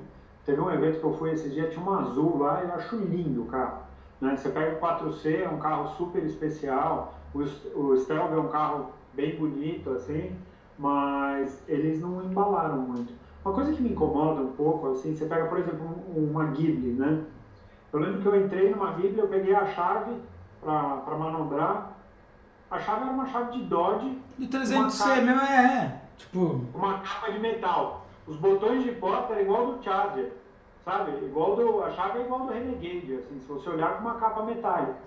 teve um evento que eu fui esse dia, tinha um azul lá, e eu acho lindo o carro. Né? Você pega o 4C, é um carro super especial, o, o Stelvio é um carro bem bonito, assim, mas eles não embalaram muito. Uma coisa que me incomoda um pouco, assim, você pega, por exemplo, uma Ghibli, né? Eu lembro que eu entrei numa Ghibli, eu peguei a chave para manobrar. A chave era uma chave de Dodge. De 300C mesmo, é, é. Tipo... Uma capa de metal. Os botões de porta eram igual do Charger, sabe? Igual do, a chave é igual do Renegade, assim, se você olhar com uma capa metálica.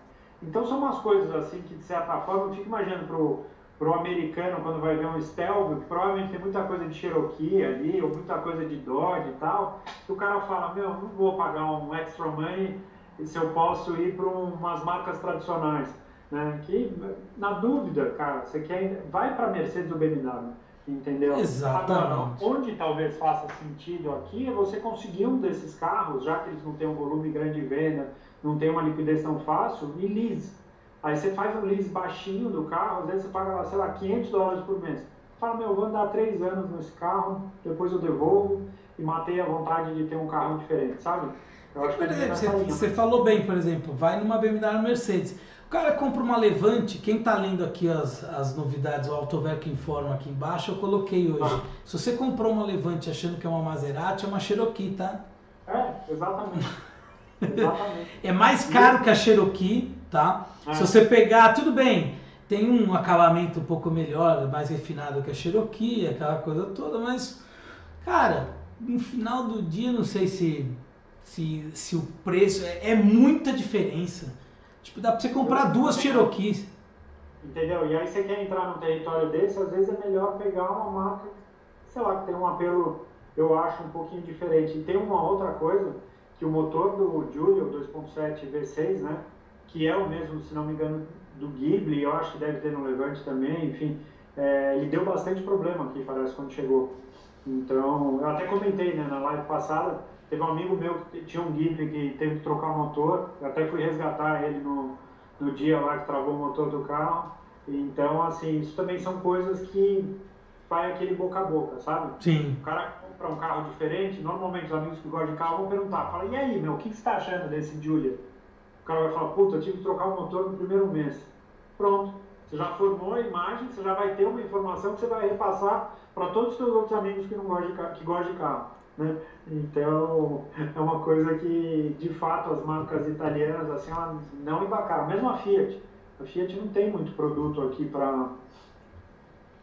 Então são umas coisas assim que, de certa forma, eu fico imaginando pro, pro americano quando vai ver um que provavelmente tem muita coisa de Cherokee ali, ou muita coisa de Dodge e tal, que o cara fala, meu, não vou pagar um extra money se eu posso ir para umas marcas tradicionais. Né? Que, na dúvida, cara, você quer vai para Mercedes ou BMW, entendeu? Exatamente. Agora, onde talvez faça sentido aqui é você conseguir um desses carros, já que eles não têm um volume grande de venda, não tem uma liquidez tão fácil, e lease. Aí você faz um lease baixinho do carro, às vezes você paga, sei lá, 500 dólares por mês. Fala, meu, eu vou andar três anos nesse carro, depois eu devolvo e matei a vontade de ter um carro diferente, sabe? Eu acho que por exemplo, você, você, falou bem, por exemplo, vai numa BMW Mercedes. O cara compra uma Levante, quem está lendo aqui as, as novidades, o Autoverk informa aqui embaixo, eu coloquei hoje. Ah. Se você comprou uma Levante achando que é uma Maserati, é uma Cherokee, tá? É, exatamente. exatamente. é mais caro que a Cherokee, tá? É. Se você pegar, tudo bem, tem um acabamento um pouco melhor, mais refinado que a Cherokee, aquela coisa toda, mas, cara, no final do dia, não sei se se, se o preço é, é muita diferença. Tipo, dá pra você comprar duas Cherokees. Entendeu? E aí você quer entrar num território desse, às vezes é melhor pegar uma marca, sei lá, que tem um apelo, eu acho, um pouquinho diferente. E tem uma outra coisa, que o motor do Julio 2.7 V6, né, que é o mesmo, se não me engano, do Ghibli, eu acho que deve ter no Levante também, enfim, é, ele deu bastante problema aqui, parece, quando chegou. Então, eu até comentei, né, na live passada, Teve um amigo meu que tinha um Ghibli que teve que trocar o motor, eu até fui resgatar ele no, no dia lá que travou o motor do carro. Então, assim, isso também são coisas que vai aquele boca a boca, sabe? Sim. O cara compra um carro diferente, normalmente os amigos que gostam de carro vão perguntar, fala, e aí, meu, o que, que você está achando desse Julia? O cara vai falar, puta, eu tive que trocar o motor no primeiro mês. Pronto, você já formou a imagem, você já vai ter uma informação que você vai repassar para todos os seus outros amigos que não gostam de, que gostam de carro. Né? Então, é uma coisa que, de fato, as marcas italianas assim, não embarcaram. Mesmo a Fiat. A Fiat não tem muito produto aqui para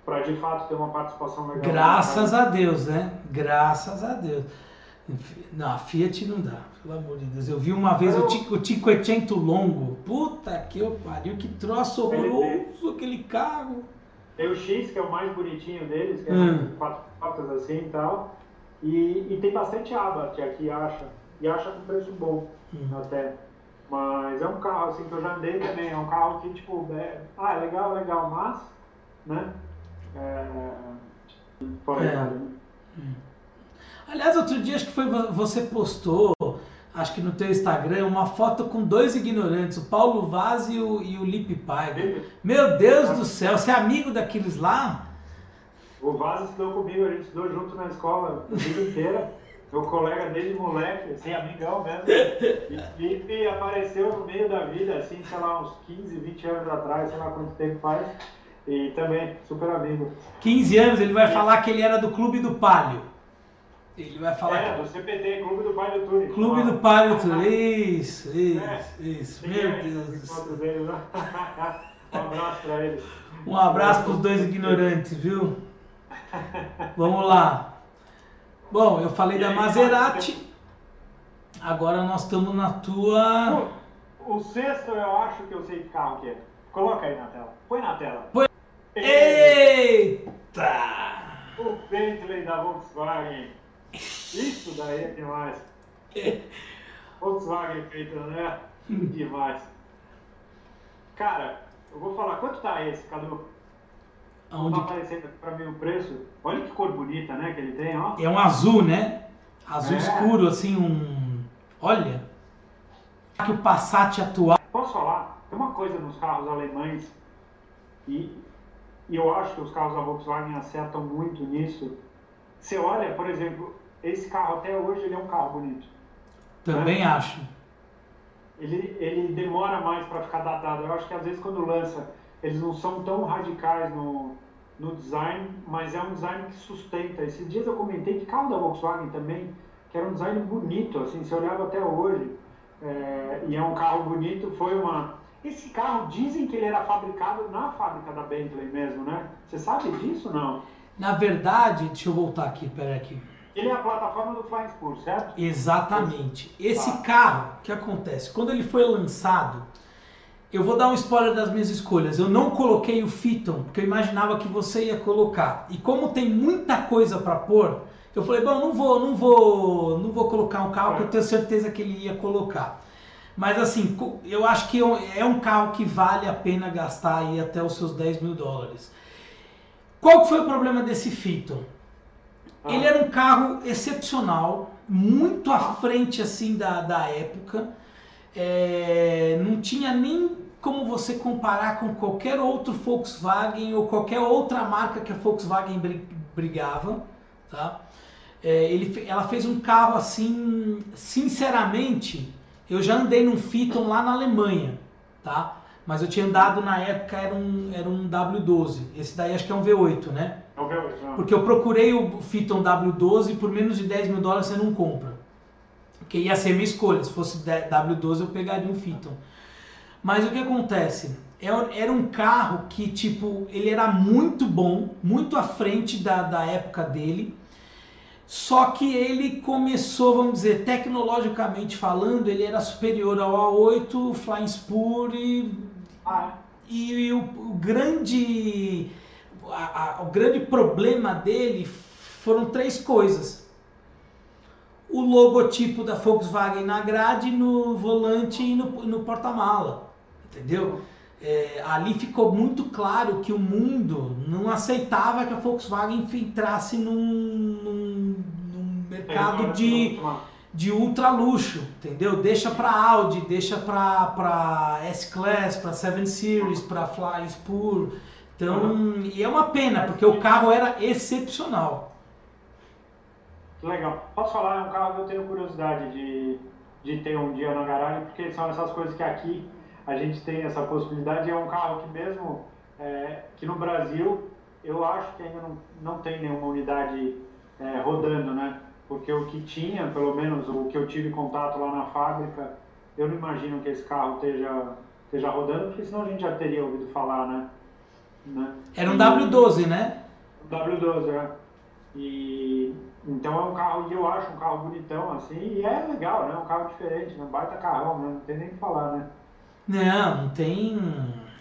para de fato ter uma participação legal. Graças a Deus, né? Graças a Deus. Não, a Fiat não dá, pelo amor de Deus. Eu vi uma vez eu... o Cinquecento Longo. Puta que eu pariu, que troço horroroso aquele carro. Tem o X, que é o mais bonitinho deles, que é hum. quatro portas assim e tal. E, e tem bastante aba que aqui acha, e acha com preço bom uhum. até. Mas é um carro assim que eu já andei também, é um carro que tipo, é, ah, é legal, legal, mas, né? É, fora é. Hum. Aliás, outro dia acho que foi você postou, acho que no teu Instagram, uma foto com dois ignorantes, o Paulo Vaz e o, e o Lipe Paiva. Meu Deus do céu, você é amigo daqueles lá? O Vaz estudou comigo, a gente estudou junto na escola a vida inteira. Meu colega desde moleque, assim, amigão mesmo. E, e apareceu no meio da vida, assim, sei lá, uns 15, 20 anos atrás, sei lá quanto tempo faz. E também, super amigo. 15 anos, ele vai e... falar que ele era do Clube do Palio. Ele vai falar. É, do CPT, Clube do Palio Turing. Clube do Palio Turing. Isso, isso, é. isso. Meu Deus do céu. Né? um abraço pra eles. Um abraço pros dois ignorantes, viu? Vamos lá. Bom, eu falei da Maserati. Agora nós estamos na tua o sexto eu acho que eu sei que carro que é. Coloca aí na tela. Põe na tela. Põe. Eita! O Bentley da Volkswagen. Isso daí é demais. Volkswagen feito, né? Demais. Cara, eu vou falar, quanto tá esse, Cadu? Aonde? Tá aparecendo pra mim o preço. Olha que cor bonita, né, que ele tem, ó. É um azul, né? Azul é. escuro, assim, um... Olha. Que o Passat atual... Posso falar? Tem uma coisa nos carros alemães e, e eu acho que os carros da Volkswagen acertam muito nisso. Você olha, por exemplo, esse carro até hoje ele é um carro bonito. Também né? acho. Ele, ele demora mais para ficar datado. Eu acho que às vezes quando lança, eles não são tão radicais no, no design, mas é um design que sustenta. Esses dias eu comentei que carro da Volkswagen também, que era um design bonito, assim, se olhava até hoje, é, e é um carro bonito, foi uma... Esse carro, dizem que ele era fabricado na fábrica da Bentley mesmo, né? Você sabe disso não? Na verdade, deixa eu voltar aqui, peraí aqui. Ele é a plataforma do Flying Spur, certo? Exatamente. Esse tá. carro, o que acontece? Quando ele foi lançado, eu vou dar um spoiler das minhas escolhas. Eu não coloquei o Fiton, porque eu imaginava que você ia colocar. E como tem muita coisa para pôr, eu falei, bom, não vou, não vou, não vou colocar um carro que eu tenho certeza que ele ia colocar. Mas assim, eu acho que é um carro que vale a pena gastar aí até os seus 10 mil dólares. Qual foi o problema desse Fiton? Ah. Ele era um carro excepcional, muito à frente assim da, da época. É, não tinha nem como você comparar com qualquer outro Volkswagen ou qualquer outra marca que a Volkswagen brigava, tá? É, ele, ela fez um carro assim, sinceramente, eu já andei num Phaeton lá na Alemanha, tá? Mas eu tinha andado na época, era um, era um W12. Esse daí acho que é um V8, né? É um V8, não. Porque eu procurei o Phaeton W12 por menos de 10 mil dólares você não compra. Porque ia ser minha escolha. Se fosse W12 eu pegaria um Phaeton. Mas o que acontece? É era um carro que, tipo, ele era muito bom, muito à frente da, da época dele. Só que ele começou, vamos dizer, tecnologicamente falando, ele era superior ao A8, Flying Spur e e, e o, o, grande, a, a, o grande problema dele foram três coisas. O logotipo da Volkswagen na grade, no volante e no, no porta-mala. Entendeu? É, ali ficou muito claro que o mundo não aceitava que a Volkswagen entrasse num, num, num mercado de de ultra luxo, entendeu? Deixa para Audi, deixa para para S-Class, para 7 Series, para Fly Spur. Então, uhum. e é uma pena, porque o carro era excepcional. Legal. Posso falar, é um carro que eu tenho curiosidade de, de ter um dia na garagem, porque são essas coisas que aqui a gente tem essa possibilidade. É um carro que mesmo é, que no Brasil, eu acho que ainda não, não tem nenhuma unidade é, rodando, né? Porque o que tinha, pelo menos o que eu tive contato lá na fábrica, eu não imagino que esse carro esteja, esteja rodando, porque senão a gente já teria ouvido falar, né? né? Era um W12, né? W12, é. E então é um carro, e eu acho um carro bonitão assim, e é legal, né? Um carro diferente, né? Baita carrão, né? Não tem nem o que falar, né? Não, não tem,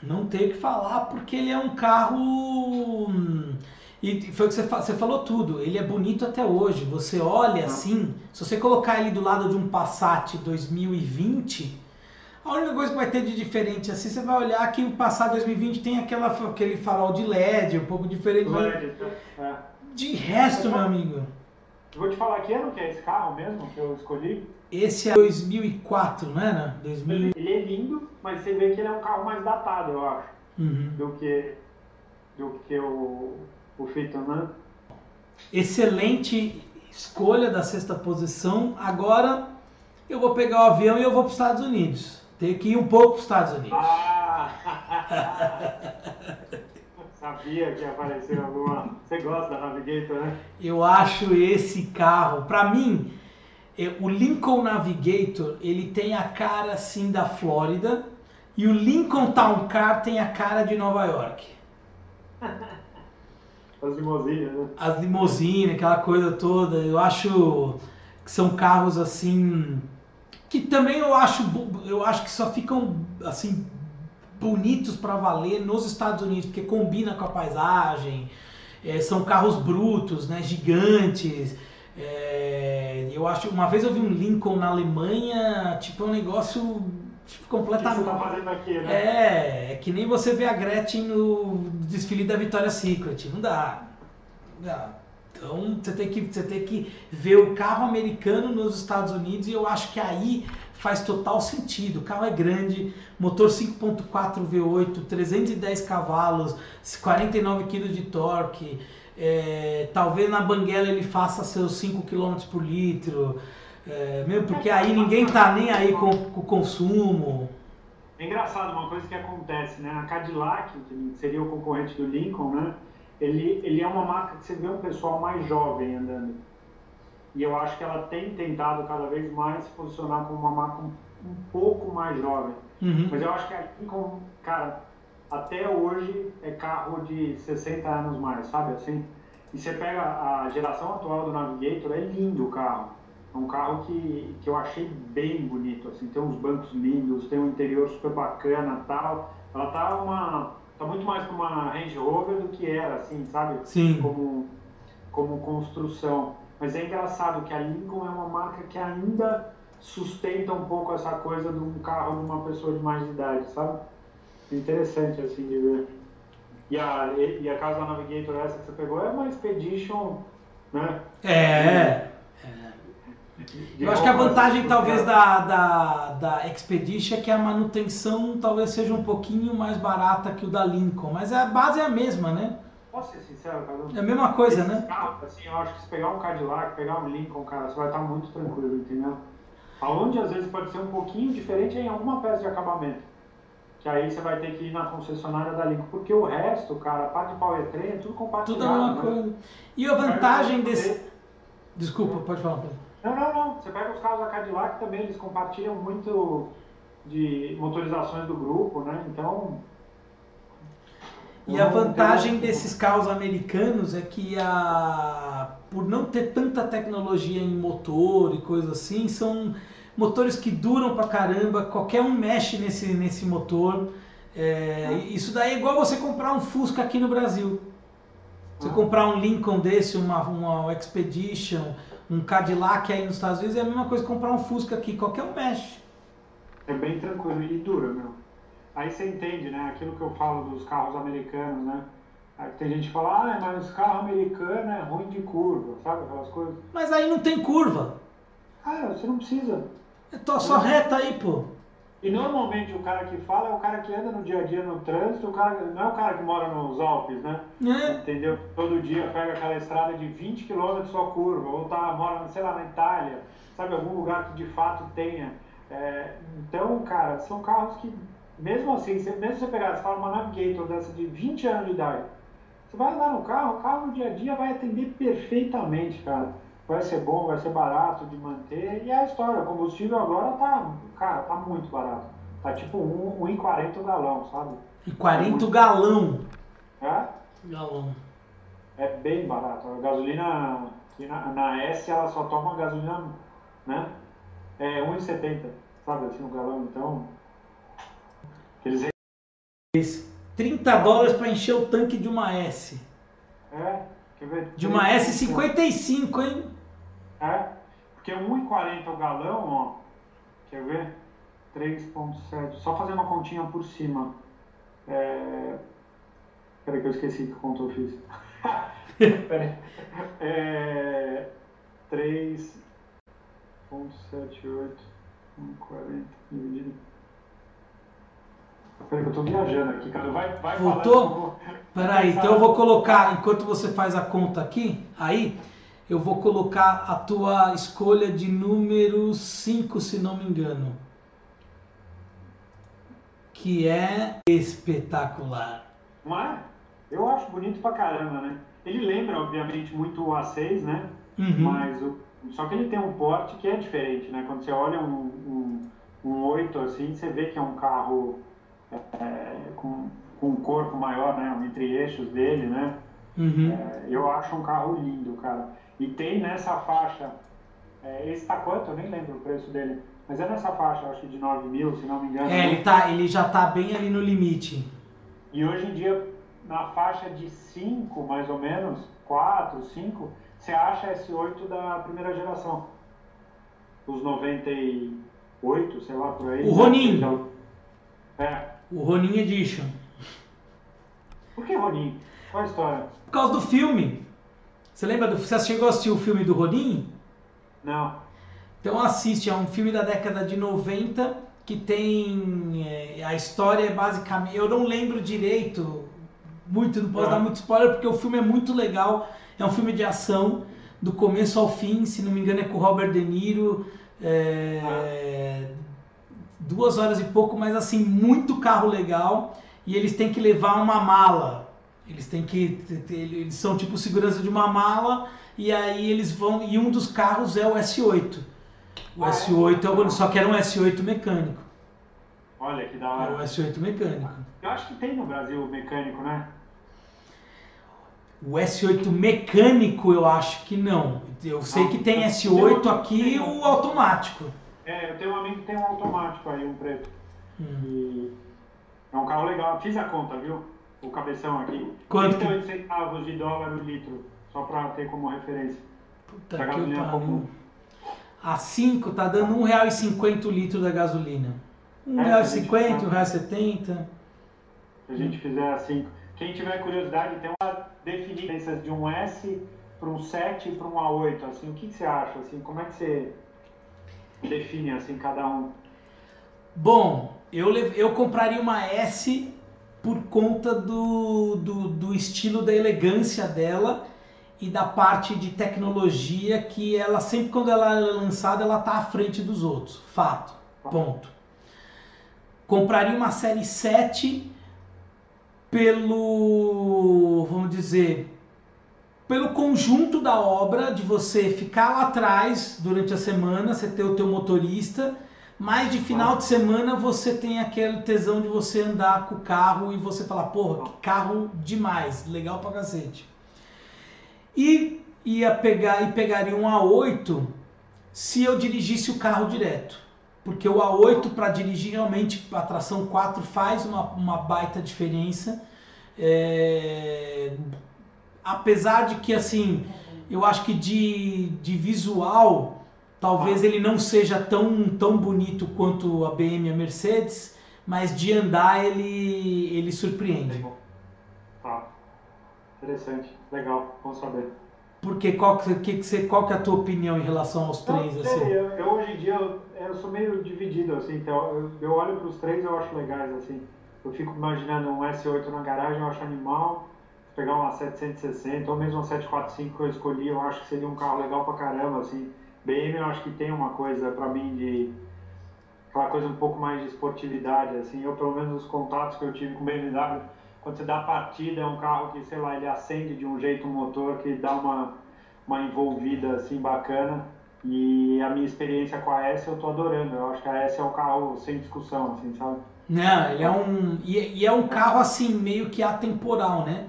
não tem o que falar, porque ele é um carro hum, e foi o que você, você falou tudo, ele é bonito até hoje. Você olha ah. assim, se você colocar ele do lado de um Passat 2020, a única coisa que vai ter de diferente assim, você vai olhar que o Passat 2020 tem aquela, aquele farol de LED, um pouco diferente. LED, é. De resto, meu amigo. Eu vou te falar que ano que é esse carro mesmo que eu escolhi. Esse é 2004, não era? 2000... Ele é lindo, mas você vê que ele é um carro mais datado, eu acho, uhum. do que do que o o Feitanã. Excelente escolha da sexta posição. Agora eu vou pegar o avião e eu vou para os Estados Unidos. Tem que ir um pouco para os Estados Unidos. Ah! Sabia que ia aparecer alguma. Você gosta da Navigator, né? Eu acho esse carro, para mim, é, o Lincoln Navigator, ele tem a cara assim da Flórida e o Lincoln Town Car tem a cara de Nova York. As limousines, né? As limousines, aquela coisa toda. Eu acho que são carros assim Que também eu acho, eu acho que só ficam assim bonitos para valer nos Estados Unidos, porque combina com a paisagem. É, são carros brutos, né, gigantes. É, eu acho, uma vez eu vi um Lincoln na Alemanha, tipo é um negócio completamente. O que você tá fazendo aqui, né? É, é que nem você vê a Gretchen no desfile da Victoria's Secret, não dá. Não dá. Então você tem, que, você tem que ver o carro americano nos Estados Unidos e eu acho que aí faz total sentido. O carro é grande, motor 5.4 V8, 310 cavalos, 49 kg de torque. É, talvez na banguela ele faça seus 5 km por litro. É, mesmo porque aí ninguém tá nem aí com, com o consumo. É engraçado, uma coisa que acontece, né? A Cadillac, que seria o concorrente do Lincoln, né? Ele, ele é uma marca que você vê um pessoal mais jovem andando. E eu acho que ela tem tentado cada vez mais se posicionar como uma marca um, um pouco mais jovem. Uhum. Mas eu acho que a Lincoln, cara, até hoje é carro de 60 anos mais, sabe assim? E você pega a geração atual do Navigator, é lindo o carro. É um carro que, que eu achei bem bonito, assim, tem uns bancos lindos, tem um interior super bacana tal. Ela tá uma. tá muito mais como uma Range Rover do que era, assim, sabe? Sim. Como, como construção. Mas é engraçado que a Lincoln é uma marca que ainda sustenta um pouco essa coisa de um carro de uma pessoa de mais idade, sabe? Interessante assim de ver. E a, e a casa da Navigator essa que você pegou é uma Expedition, né? É. é. Eu acho que a vantagem talvez da, da, da Expedition é que a manutenção talvez seja um pouquinho mais barata que o da Lincoln, mas a base é a mesma, né? Posso ser sincero, cara? É a mesma coisa, né? Assim, eu acho que se pegar um Cadillac, pegar um Lincoln, cara, você vai estar muito tranquilo, entendeu? Aonde às vezes pode ser um pouquinho diferente é em alguma peça de acabamento. Que aí você vai ter que ir na concessionária da Lincoln. Porque o resto, cara, a parte de powertrain é tudo compartilhado. Tudo a mesma né? coisa. E a vantagem desse. Desculpa, pode falar. Pedro. Não, não, não. Você pega os carros da Cadillac também, eles compartilham muito de motorizações do grupo, né? Então. E a tem- vantagem desses carros americanos é que a por não ter tanta tecnologia em motor e coisa assim, são motores que duram pra caramba, qualquer um mexe nesse, nesse motor. É, isso daí é igual você comprar um Fusca aqui no Brasil. Você Ah. comprar um Lincoln desse, uma, uma Expedition, um Cadillac aí nos Estados Unidos, é a mesma coisa que comprar um Fusca aqui, qualquer um mexe. É bem tranquilo e dura, meu. Aí você entende, né? Aquilo que eu falo dos carros americanos, né? Aí tem gente que fala, ah, mas carro americano é ruim de curva, sabe? Aquelas coisas. Mas aí não tem curva. Cara, você não precisa. É só reta aí, pô. E normalmente o cara que fala é o cara que anda no dia a dia no trânsito, o cara, não é o cara que mora nos Alpes, né? É. Entendeu? Todo dia pega aquela estrada de 20 km só curva, ou tá, mora, sei lá, na Itália, sabe, algum lugar que de fato tenha. É, então, cara, são carros que, mesmo assim, se- mesmo se você pegar, você fala uma Navigator dessa de 20 anos de idade, você vai andar no carro, o carro no dia a dia vai atender perfeitamente, cara. Vai ser bom, vai ser barato de manter. E a história, o combustível agora tá, cara, tá muito barato. Tá tipo 1,40 o galão, sabe? E 40 galão. É? Galão. É bem barato. A gasolina aqui na, na S ela só toma gasolina, né? É 1,70, sabe assim, o galão, então. Eles 30 dólares para encher o tanque de uma S. é, quer ver? De uma S 55, hein? É, porque 1,40 o galão, ó. Quer ver? 3,7. Só fazer uma continha por cima. É... Peraí que eu esqueci que conta eu fiz. Peraí. É... 3,78. 1,40 dividido. Peraí que eu tô viajando aqui, cara. Vai, vai Voltou? falando vou- Peraí, então eu vou colocar, enquanto você faz a conta aqui, aí, eu vou colocar a tua escolha de número 5, se não me engano. Que é espetacular. Não é? Eu acho bonito pra caramba, né? Ele lembra, obviamente, muito o A6, né? Uhum. Mas o, só que ele tem um porte que é diferente, né? Quando você olha um, um, um 8 assim, você vê que é um carro é, com, com um corpo maior, né? Entre eixos dele, né? Uhum. É, eu acho um carro lindo, cara. E tem nessa faixa, é, esse tá quanto? Eu nem lembro o preço dele. Mas é nessa faixa, acho que de 9 mil, se não me engano. É, ele, tá, ele já está bem ali no limite. E hoje em dia, na faixa de 5, mais ou menos, 4, 5, você acha S8 da primeira geração. Os 98, sei lá, por aí. O Ronin. É. O Ronin Edition. Por que Ronin? Qual a história? Por causa do filme. Você lembra do. Você chegou a assistir o filme do Ronin? Não. Então assiste, é um filme da década de 90 que tem. É, a história é basicamente. Eu não lembro direito, muito, não posso dar muito spoiler, porque o filme é muito legal. É um filme de ação, do começo ao fim, se não me engano, é com o Robert De Niro. É, duas horas e pouco, mas assim, muito carro legal. E eles têm que levar uma mala. Eles têm que. Eles são tipo segurança de uma mala. E aí eles vão. E um dos carros é o S8. O ah, S8 é o, só que era um S8 mecânico. Olha que da hora. Era o S8 mecânico. Eu acho que tem no Brasil mecânico, né? O S8 mecânico eu acho que não. Eu sei ah, que tem S8 aqui o automático. É, eu tenho um amigo que tem um automático aí, um preto. Hum. é um carro legal. Fiz a conta, viu? O cabeção aqui. Quanto? 38 centavos de dólar o litro, só pra ter como referência. Puta que pariu. A 5 tá dando R$1,50 o litro da gasolina. R$1,50, R$1,70. Se a gente fizer assim. Quem tiver curiosidade, tem uma definição de um S para um 7 e para um A8. Assim, o que, que você acha? Assim, como é que você define assim cada um? Bom, eu, eu compraria uma S por conta do, do, do estilo da elegância dela e da parte de tecnologia que ela sempre quando ela é lançada ela está à frente dos outros. Fato. Ponto. Compraria uma série 7 pelo, vamos dizer, pelo conjunto da obra de você ficar lá atrás durante a semana, você ter o teu motorista, mas de final de semana você tem aquele tesão de você andar com o carro e você falar, porra, que carro demais, legal pra cacete. E ia pegar e pegaria um A8 se eu dirigisse o carro direto. Porque o A8 para dirigir realmente a tração 4 faz uma, uma baita diferença. É... Apesar de que assim, eu acho que de, de visual, talvez ele não seja tão, tão bonito quanto a BM e a Mercedes, mas de andar ele, ele surpreende. Tá. Interessante, legal, vamos saber. Porque qual que, que, você, qual que é a tua opinião em relação aos três? Não, assim? eu, eu, hoje em dia eu, eu, sou meio dividido, assim, então eu, eu olho para os três eu acho legais, assim. Eu fico imaginando um S8 na garagem, eu acho animal. Pegar uma 760 ou mesmo uma 745 que eu escolhi, eu acho que seria um carro legal pra caramba, assim. BM eu acho que tem uma coisa para mim de aquela coisa um pouco mais de esportividade, assim. Eu pelo menos os contatos que eu tive com BMW quando você dá a partida, é um carro que, sei lá, ele acende de um jeito o motor que dá uma, uma envolvida assim bacana. E a minha experiência com a S eu tô adorando. Eu acho que a S é um carro sem discussão, assim, sabe? Não, ele é um. E, é um carro assim, meio que atemporal, né?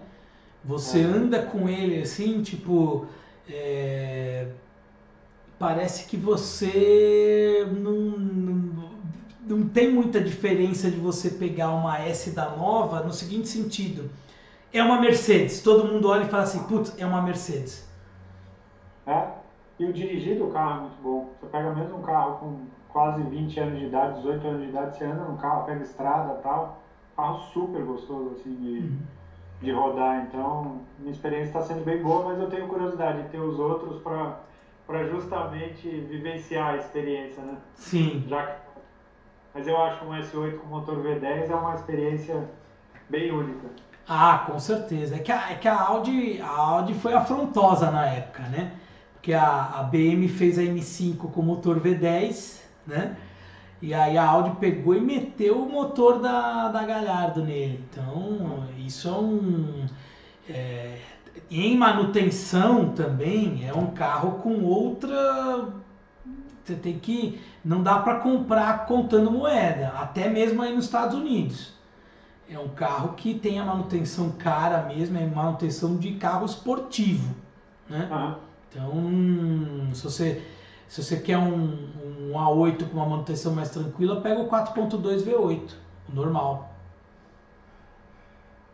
Você é. anda com ele assim, tipo. É... Parece que você não, não não tem muita diferença de você pegar uma S da nova no seguinte sentido. É uma Mercedes. Todo mundo olha e fala assim, putz, é uma Mercedes. É. E o dirigir do carro é muito bom. Você pega mesmo um carro com quase 20 anos de idade, 18 anos de idade, você anda no carro, pega estrada e tal. Carro super gostoso, assim, de, uhum. de rodar. Então, minha experiência está sendo bem boa, mas eu tenho curiosidade de ter os outros para justamente vivenciar a experiência, né? Sim. Já que mas eu acho que um S8 com motor V10 é uma experiência bem única. Ah, com certeza. É que a, é que a, Audi, a Audi foi afrontosa na época, né? Porque a, a BM fez a M5 com motor V10, né? E aí a Audi pegou e meteu o motor da, da Gallardo nele. Então, isso é um... É, em manutenção também, é um carro com outra você tem que. Não dá para comprar contando moeda, até mesmo aí nos Estados Unidos. É um carro que tem a manutenção cara mesmo, é manutenção de carro esportivo. Né? Uhum. Então, se você Se você quer um, um A8 com uma manutenção mais tranquila, pega o 4.2 V8, o normal.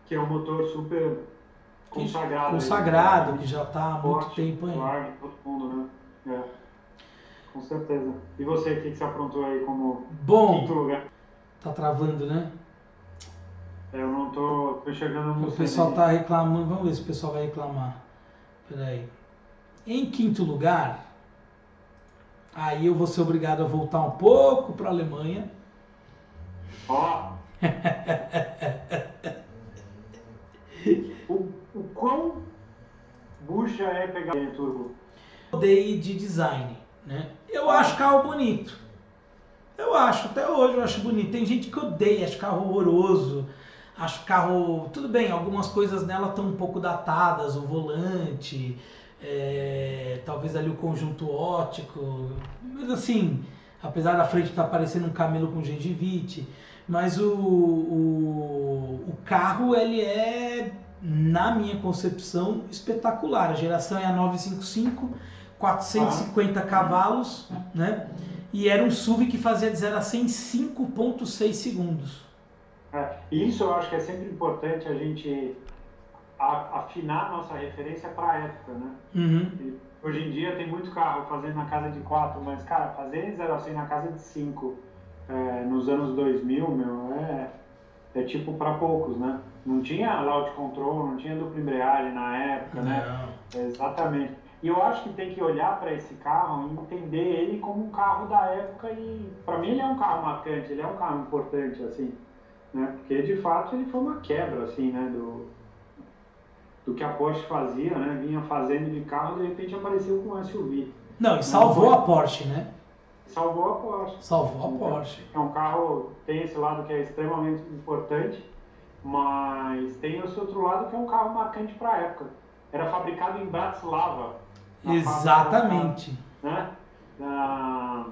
Que é um motor super consagrado. Consagrado, aí, né? que já está há muito tempo aí. Claro, todo mundo, né? É. Com certeza. E você, o que, que você aprontou aí como Bom, quinto lugar? Tá travando, né? É, eu não tô, tô enxergando muito. O pessoal tá reclamando, vamos ver se o pessoal vai reclamar. Peraí. Em quinto lugar, aí eu vou ser obrigado a voltar um pouco para a Alemanha. Ó! o, o quão bucha é pegar turbo? Odeio de design, né? Eu acho carro bonito. Eu acho, até hoje eu acho bonito. Tem gente que odeia, acha carro horroroso. Acho carro. Tudo bem, algumas coisas nela estão um pouco datadas, o volante, é, talvez ali o conjunto ótico. Mas assim, apesar da frente estar tá parecendo um camelo com gengivite, mas o, o, o carro ele é, na minha concepção, espetacular. A geração é a 955 450 ah. cavalos, né? E era um SUV que fazia de 0 a 100 em 5.6 segundos. É, isso eu acho que é sempre importante a gente afinar nossa referência para a época, né? Uhum. Hoje em dia tem muito carro fazendo na casa de 4, mas, cara, fazer 0 a 100 na casa de 5 é, nos anos 2000, meu, é, é tipo para poucos, né? Não tinha launch control, não tinha dupla embreagem na época, né? não. né? Exatamente. E eu acho que tem que olhar para esse carro e entender ele como um carro da época e para mim ele é um carro marcante, ele é um carro importante assim, né? Porque de fato ele foi uma quebra assim, né, do do que a Porsche fazia, né? Vinha fazendo de carro, de repente apareceu com um SUV. Não, e salvou Não, a Porsche, né? Salvou a Porsche. Salvou a Porsche. É um carro tem esse lado que é extremamente importante, mas tem esse outro lado que é um carro marcante para a época. Era fabricado em Bratislava, Exatamente. né? Na,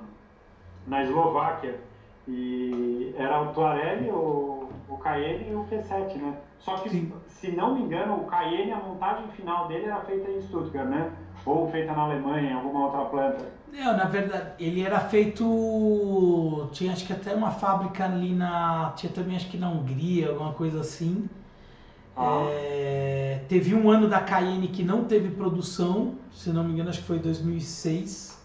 na Eslováquia. E era o Tuareg, o, o Cayenne e o Q7, né? Só que, Sim. se não me engano, o Cayenne, a montagem final dele era feita em Stuttgart, né? Ou feita na Alemanha, em alguma outra planta. Não, na verdade, ele era feito. Tinha acho que até uma fábrica ali na. Tinha também acho que na Hungria, alguma coisa assim. Ah. É, teve um ano da Cayenne que não teve produção, se não me engano, acho que foi 2006.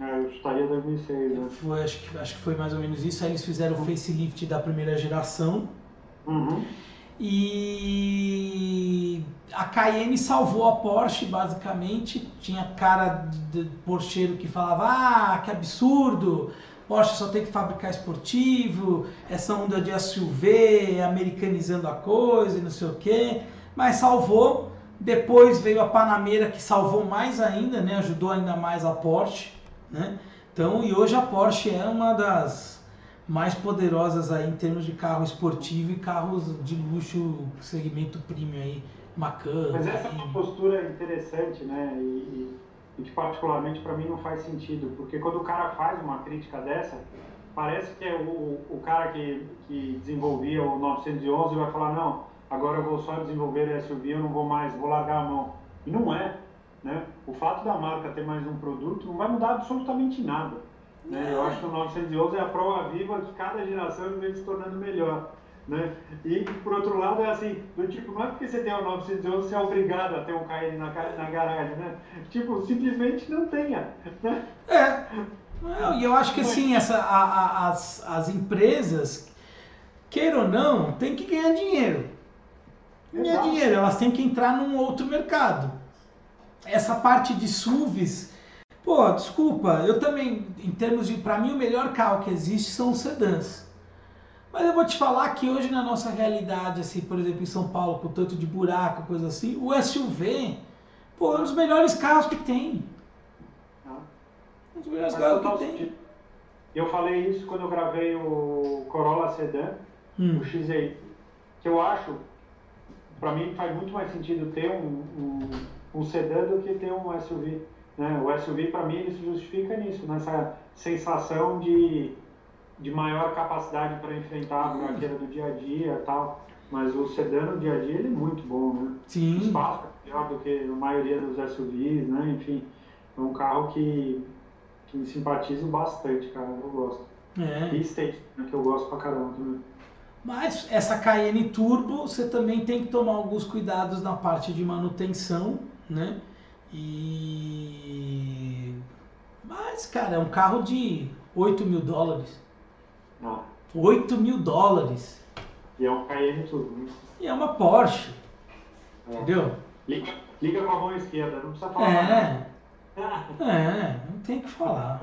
É, eu estaria 2006, né? Foi, acho, que, acho que foi mais ou menos isso. Aí eles fizeram o facelift da primeira geração. Uhum. E a Cayenne salvou a Porsche, basicamente. Tinha cara de porcheiro que falava: Ah, que absurdo! Porsche só tem que fabricar esportivo, essa onda de SUV, americanizando a coisa e não sei o que, mas salvou. Depois veio a Panamera que salvou mais ainda, né? ajudou ainda mais a Porsche. Né? Então, e hoje a Porsche é uma das mais poderosas aí em termos de carro esportivo e carros de luxo, segmento premium aí, Macan. Mas essa é uma postura interessante, né? E, e que particularmente para mim não faz sentido, porque quando o cara faz uma crítica dessa, parece que é o, o cara que, que desenvolvia o 911 vai falar, não, agora eu vou só desenvolver SUV, eu não vou mais, vou largar a mão. E não é. Né? O fato da marca ter mais um produto não vai mudar absolutamente nada. Né? Eu acho que o 911 é a prova viva que cada geração vem se tornando melhor. Né? E por outro lado é assim, do tipo, não é porque você tem o 911 você é obrigado a ter um KN na, na garagem, né? Tipo, simplesmente não tenha. Né? É. E eu acho que assim, essa, a, a, as, as empresas, queira ou não, tem que ganhar dinheiro. Ganhar dinheiro, elas têm que entrar num outro mercado. Essa parte de SUVs, pô, desculpa, eu também, em termos de, para mim o melhor carro que existe são os sedãs. Mas eu vou te falar que hoje na nossa realidade, assim, por exemplo, em São Paulo, com tanto de buraco, coisa assim, o SUV, pô, é um dos melhores carros que tem. Ah. Um dos melhores Mas carros que tem. Eu falei isso quando eu gravei o Corolla Sedan, hum. o XE, que eu acho, para mim faz muito mais sentido ter um, um, um sedã do que ter um SUV. Né? O SUV, para mim, ele se justifica nisso, nessa sensação de de maior capacidade para enfrentar a buraqueira do dia a dia e tal. Mas o sedã no dia a dia ele é muito bom, né? Sim. O espaço é melhor do que a maioria dos SUVs, né? Enfim, é um carro que, que simpatizo bastante, cara. Eu gosto. É. E State, né, que eu gosto pra caramba também. Mas essa Cayenne Turbo, você também tem que tomar alguns cuidados na parte de manutenção, né? E. Mas, cara, é um carro de 8 mil dólares. Não. 8 mil dólares. E é um Turbo. Né? E é uma Porsche. É. Entendeu? Liga, liga com a mão esquerda, não precisa falar. É. é, não tem que falar.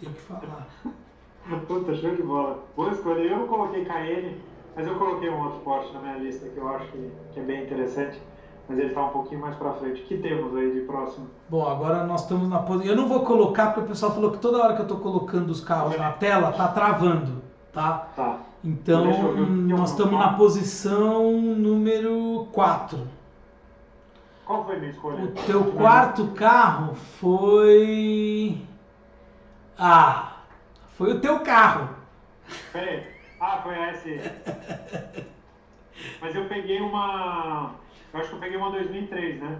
Tem que falar. Puta, show de bola. Boa escolha. Eu não coloquei Cayenne, mas eu coloquei um outro Porsche na minha lista que eu acho que, que é bem interessante. Mas ele está um pouquinho mais para frente. O que temos aí de próximo? Bom, agora nós estamos na posição. Eu não vou colocar porque o pessoal falou que toda hora que eu estou colocando os carros na tela tá travando, tá? Tá. Então, nós estamos na posição número 4. Qual foi a minha escolha? O teu quarto carro foi. Ah, foi o teu carro. Peraí. Ah, foi a S. Mas eu peguei uma. Eu acho que eu peguei uma 2003, né?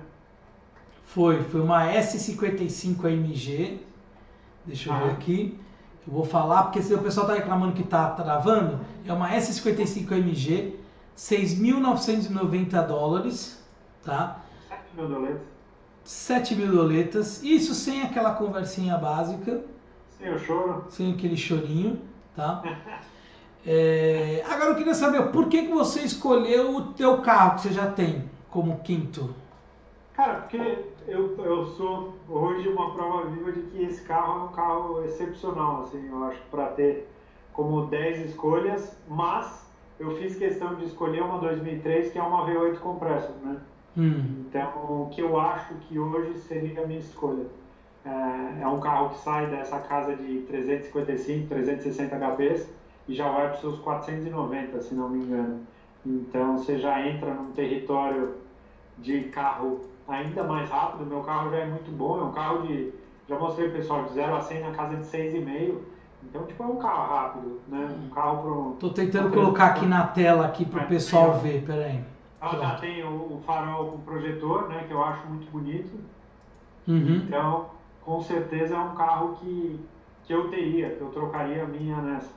Foi, foi uma S55 AMG. Deixa eu ah. ver aqui. Eu vou falar, porque se o pessoal está reclamando que está travando, é uma S55 AMG, 6.990 dólares, tá? 7 mil doletas. 7 mil doletas, isso sem aquela conversinha básica. Sem o choro. Sem aquele chorinho, tá? é, agora eu queria saber, por que, que você escolheu o teu carro que você já tem como quinto? Cara, porque eu, eu sou hoje uma prova viva de que esse carro é um carro excepcional, assim, eu acho, para ter como 10 escolhas, mas eu fiz questão de escolher uma 2003 que é uma V8 Compressor, né? Hum. Então, o que eu acho que hoje seria a minha escolha. É, é um carro que sai dessa casa de 355, 360 HPs e já vai para os seus 490, se não me engano. Então você já entra num território de carro ainda mais rápido. Meu carro já é muito bom, é um carro de. Já mostrei pessoal de 0 a 100 na casa de 6,5. Então, tipo, é um carro rápido, né? Um carro pro. Tô tentando colocar aqui na tela aqui para o pessoal ver, peraí. Ah, já tem o, o, farol com projetor, né? Que eu acho muito bonito. Uhum. Então, com certeza é um carro que, que eu teria, que eu trocaria a minha nessa.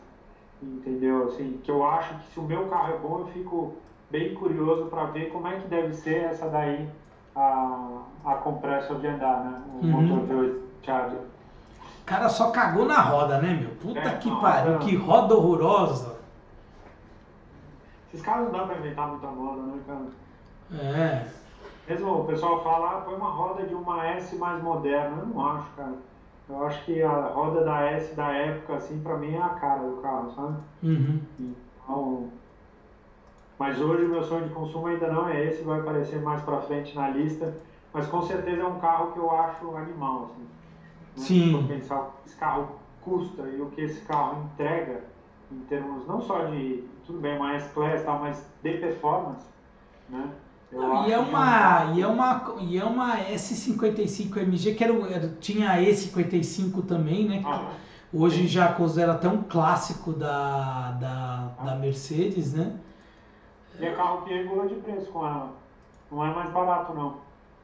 Entendeu? Assim, que eu acho que se o meu carro é bom, eu fico bem curioso para ver como é que deve ser essa daí, a, a compressor de andar, né? O uhum. motor de 8 Charger. O cara só cagou na roda, né, meu? Puta é, que pariu, que roda horrorosa. Esses caras não dá pra inventar muita moda, né, cara? É. Mesmo o pessoal fala, ah, põe uma roda de uma S mais moderna. Eu não acho, cara. Eu acho que a roda da S da época, assim, pra mim é a cara do carro, sabe? Uhum. Então, mas hoje o meu sonho de consumo ainda não é esse, vai aparecer mais pra frente na lista. Mas com certeza é um carro que eu acho animal, assim. Né? Sim. Se pensar o que esse carro custa e o que esse carro entrega, em termos não só de, tudo bem, uma S-Class e tal, mas de performance, né? e, é uma, e, é uma, e é uma S55 MG, que era, era, tinha a E55 também, né? Ah, hoje sim. já considera até um clássico da, da, ah. da Mercedes, né? E é carro que regula de preço com ela. Não é mais barato, não.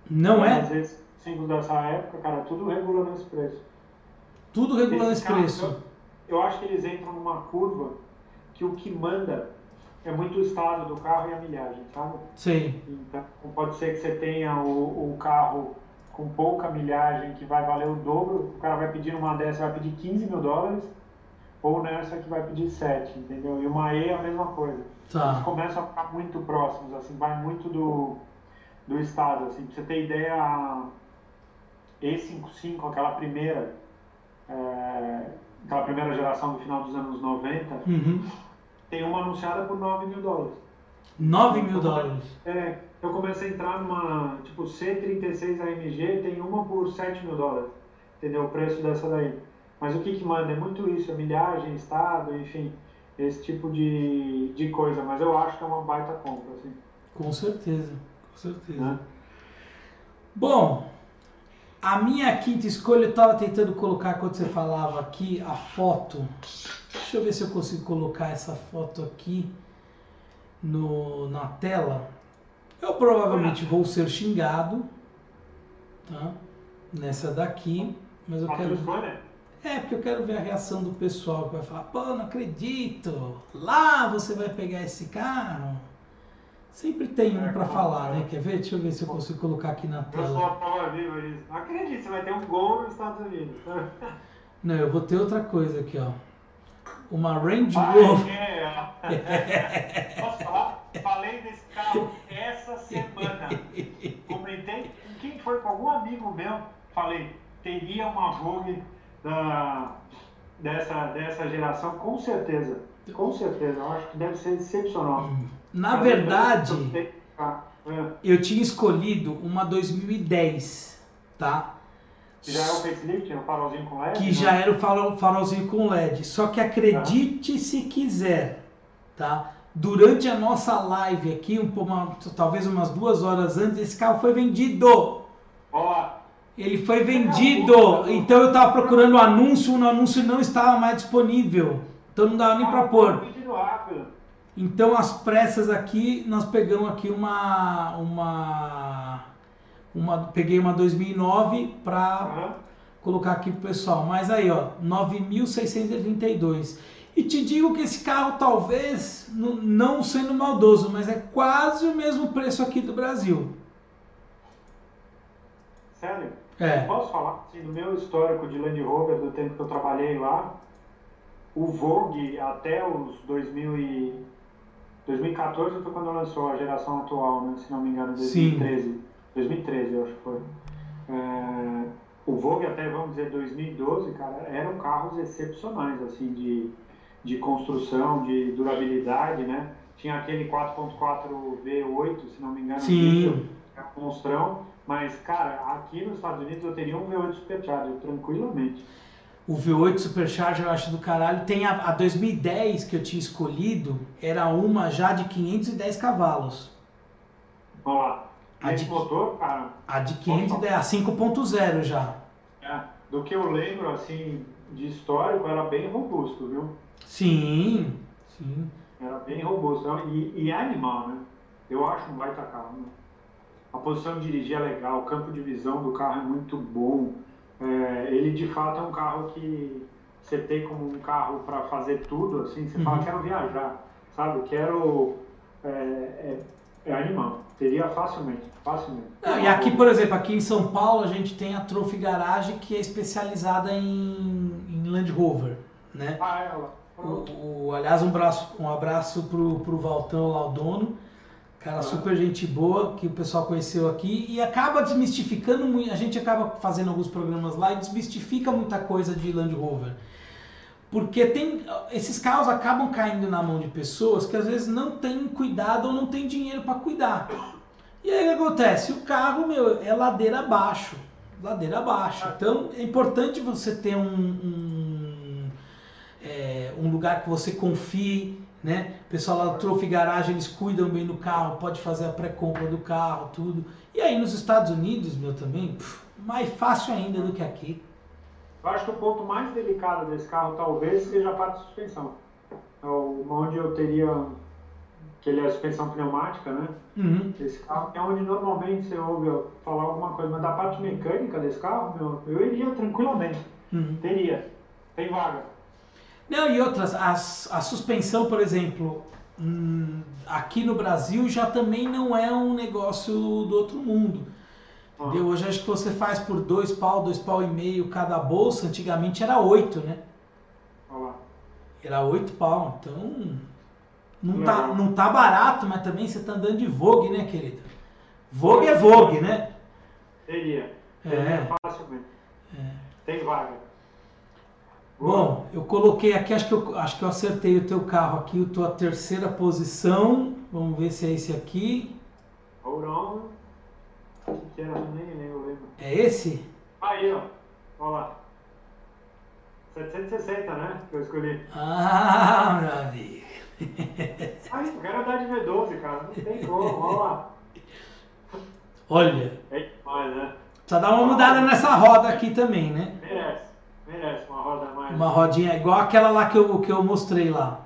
Não é? Às vezes, cinco dessa época, cara, tudo regula nesse preço. Tudo regula nesse preço. Eu, eu acho que eles entram numa curva que o que manda é muito o estado do carro e a milhagem, sabe? Sim. Então pode ser que você tenha o, o carro com pouca milhagem que vai valer o dobro, o cara vai pedir uma dessa, vai pedir 15 mil dólares, ou nessa que vai pedir 7, entendeu? E uma E é a mesma coisa. Tá. Eles começam a ficar muito próximos, assim, vai muito do, do estado, assim, pra você ter ideia, a E55, aquela primeira, é, aquela primeira geração do final dos anos 90, uhum tem uma anunciada por 9 mil dólares. 9 mil dólares? É, eu comecei a entrar numa, tipo, C36 AMG, tem uma por 7 mil dólares, entendeu? O preço dessa daí. Mas o que que manda? É muito isso, é milhagem, estado, enfim, esse tipo de, de coisa. Mas eu acho que é uma baita compra, assim. Com certeza, com certeza. Né? Bom, a minha quinta escolha, eu estava tentando colocar, quando você falava aqui, a foto. Deixa eu ver se eu consigo colocar essa foto aqui no, na tela. Eu provavelmente vou ser xingado, tá? Nessa daqui, mas eu a quero... Escolha? É, porque eu quero ver a reação do pessoal que vai falar, pô, não acredito, lá você vai pegar esse carro. Sempre tem um é, para falar, né? Quer ver? Deixa eu ver se eu consigo colocar aqui na tela. Eu sou a prova viva disso. Não acredito, você vai ter um gol nos Estados Unidos. Não, eu vou ter outra coisa aqui, ó. Uma Range Rover. É, Posso falar? Falei desse carro essa semana. Comentei com quem foi, com algum amigo meu. Falei, teria uma Vogue da, dessa, dessa geração, com certeza. Com certeza. Eu acho que deve ser excepcional. Na Mas verdade, eu tinha escolhido uma 2010, tá? Que já é o facelift, o farolzinho com LED? Que né? já era o farolzinho com LED. Só que acredite se quiser, tá? Durante a nossa live aqui, um, uma, talvez umas duas horas antes, esse carro foi vendido. Ele foi vendido. Então eu estava procurando o anúncio, o anúncio não estava mais disponível. Então não dava nem para pôr. Então as pressas aqui, nós pegamos aqui uma uma uma peguei uma 2009 para colocar aqui pro pessoal. Mas aí, ó, 9632. E te digo que esse carro talvez não sendo maldoso, mas é quase o mesmo preço aqui do Brasil. Sério? É. Eu posso falar assim, do meu histórico de Land Rover do tempo que eu trabalhei lá, o Vogue até os 2000 e 2014 foi quando lançou a geração atual, né? se não me engano, 2013. Sim. 2013, eu acho que foi. É, o Vogue até, vamos dizer, 2012, cara, eram carros excepcionais, assim, de, de construção, de durabilidade, né? Tinha aquele 4.4 V8, se não me engano, Sim. é um monstrão, mas, cara, aqui nos Estados Unidos eu teria um V8 Supercharger, tranquilamente. O V8 Supercharger eu acho do caralho. Tem a, a 2010 que eu tinha escolhido, era uma já de 510 cavalos. Vamos lá. A de, motor, cara. A de 510, a 5.0 já. É, do que eu lembro, assim, de histórico, era bem robusto, viu? Sim, sim. Era bem robusto. E, e é animal, né? Eu acho um baita carro. Né? A posição de dirigir é legal, o campo de visão do carro é muito bom. É, ele de fato é um carro que você tem como um carro para fazer tudo, assim, você uhum. fala, quero viajar, sabe? Quero. É, é, é animal. Teria facilmente, facilmente. Não, e aqui, por exemplo, aqui em São Paulo, a gente tem a Trophy Garage que é especializada em, em Land Rover, né? Ah, é, ela. O, o, aliás, um, braço, um abraço pro, pro Valtão lá, o dono. Cara, ah. super gente boa, que o pessoal conheceu aqui e acaba desmistificando muito. A gente acaba fazendo alguns programas lá e desmistifica muita coisa de Land Rover. Porque tem, esses carros acabam caindo na mão de pessoas que às vezes não têm cuidado ou não têm dinheiro para cuidar. E aí o que acontece? O carro, meu, é ladeira abaixo. Ladeira abaixo. Então é importante você ter um, um, é, um lugar que você confie, né? O pessoal lá do Trophy Garage, eles cuidam bem do carro, pode fazer a pré-compra do carro, tudo. E aí nos Estados Unidos, meu, também, pff, mais fácil ainda do que aqui. Eu acho que o ponto mais delicado desse carro talvez seja a parte de suspensão. É onde eu teria, que ele é a suspensão pneumática, né? Uhum. Esse carro é onde normalmente você ouve falar alguma coisa, mas da parte mecânica desse carro, meu, eu iria tranquilamente. Uhum. Teria. Tem vaga. Não, e outras, a, a suspensão, por exemplo, hum, aqui no Brasil já também não é um negócio do outro mundo. Entendeu? Hoje acho que você faz por dois pau, dois pau e meio cada bolsa. Antigamente era oito, né? Era oito pau. Então não tá, não tá barato, mas também você tá andando de Vogue, né, querido? Vogue é Vogue, né? Teria. É. Facilmente. É. Tem vaga. Bom, eu coloquei aqui, acho que eu, acho que eu acertei o teu carro aqui, a tua terceira posição. Vamos ver se é esse aqui. Hold on que era, nem eu lembro. É esse? Aí, ó. Olha lá. 760, né? Que eu escolhi. Ah, meu amigo. Aí, eu quero andar de V12, cara. Não tem como, olha lá. Olha. É demais, né? Precisa dar uma mudada nessa roda aqui também, né? Merece. Merece uma roda mais. Uma rodinha igual aquela lá que eu, que eu mostrei lá.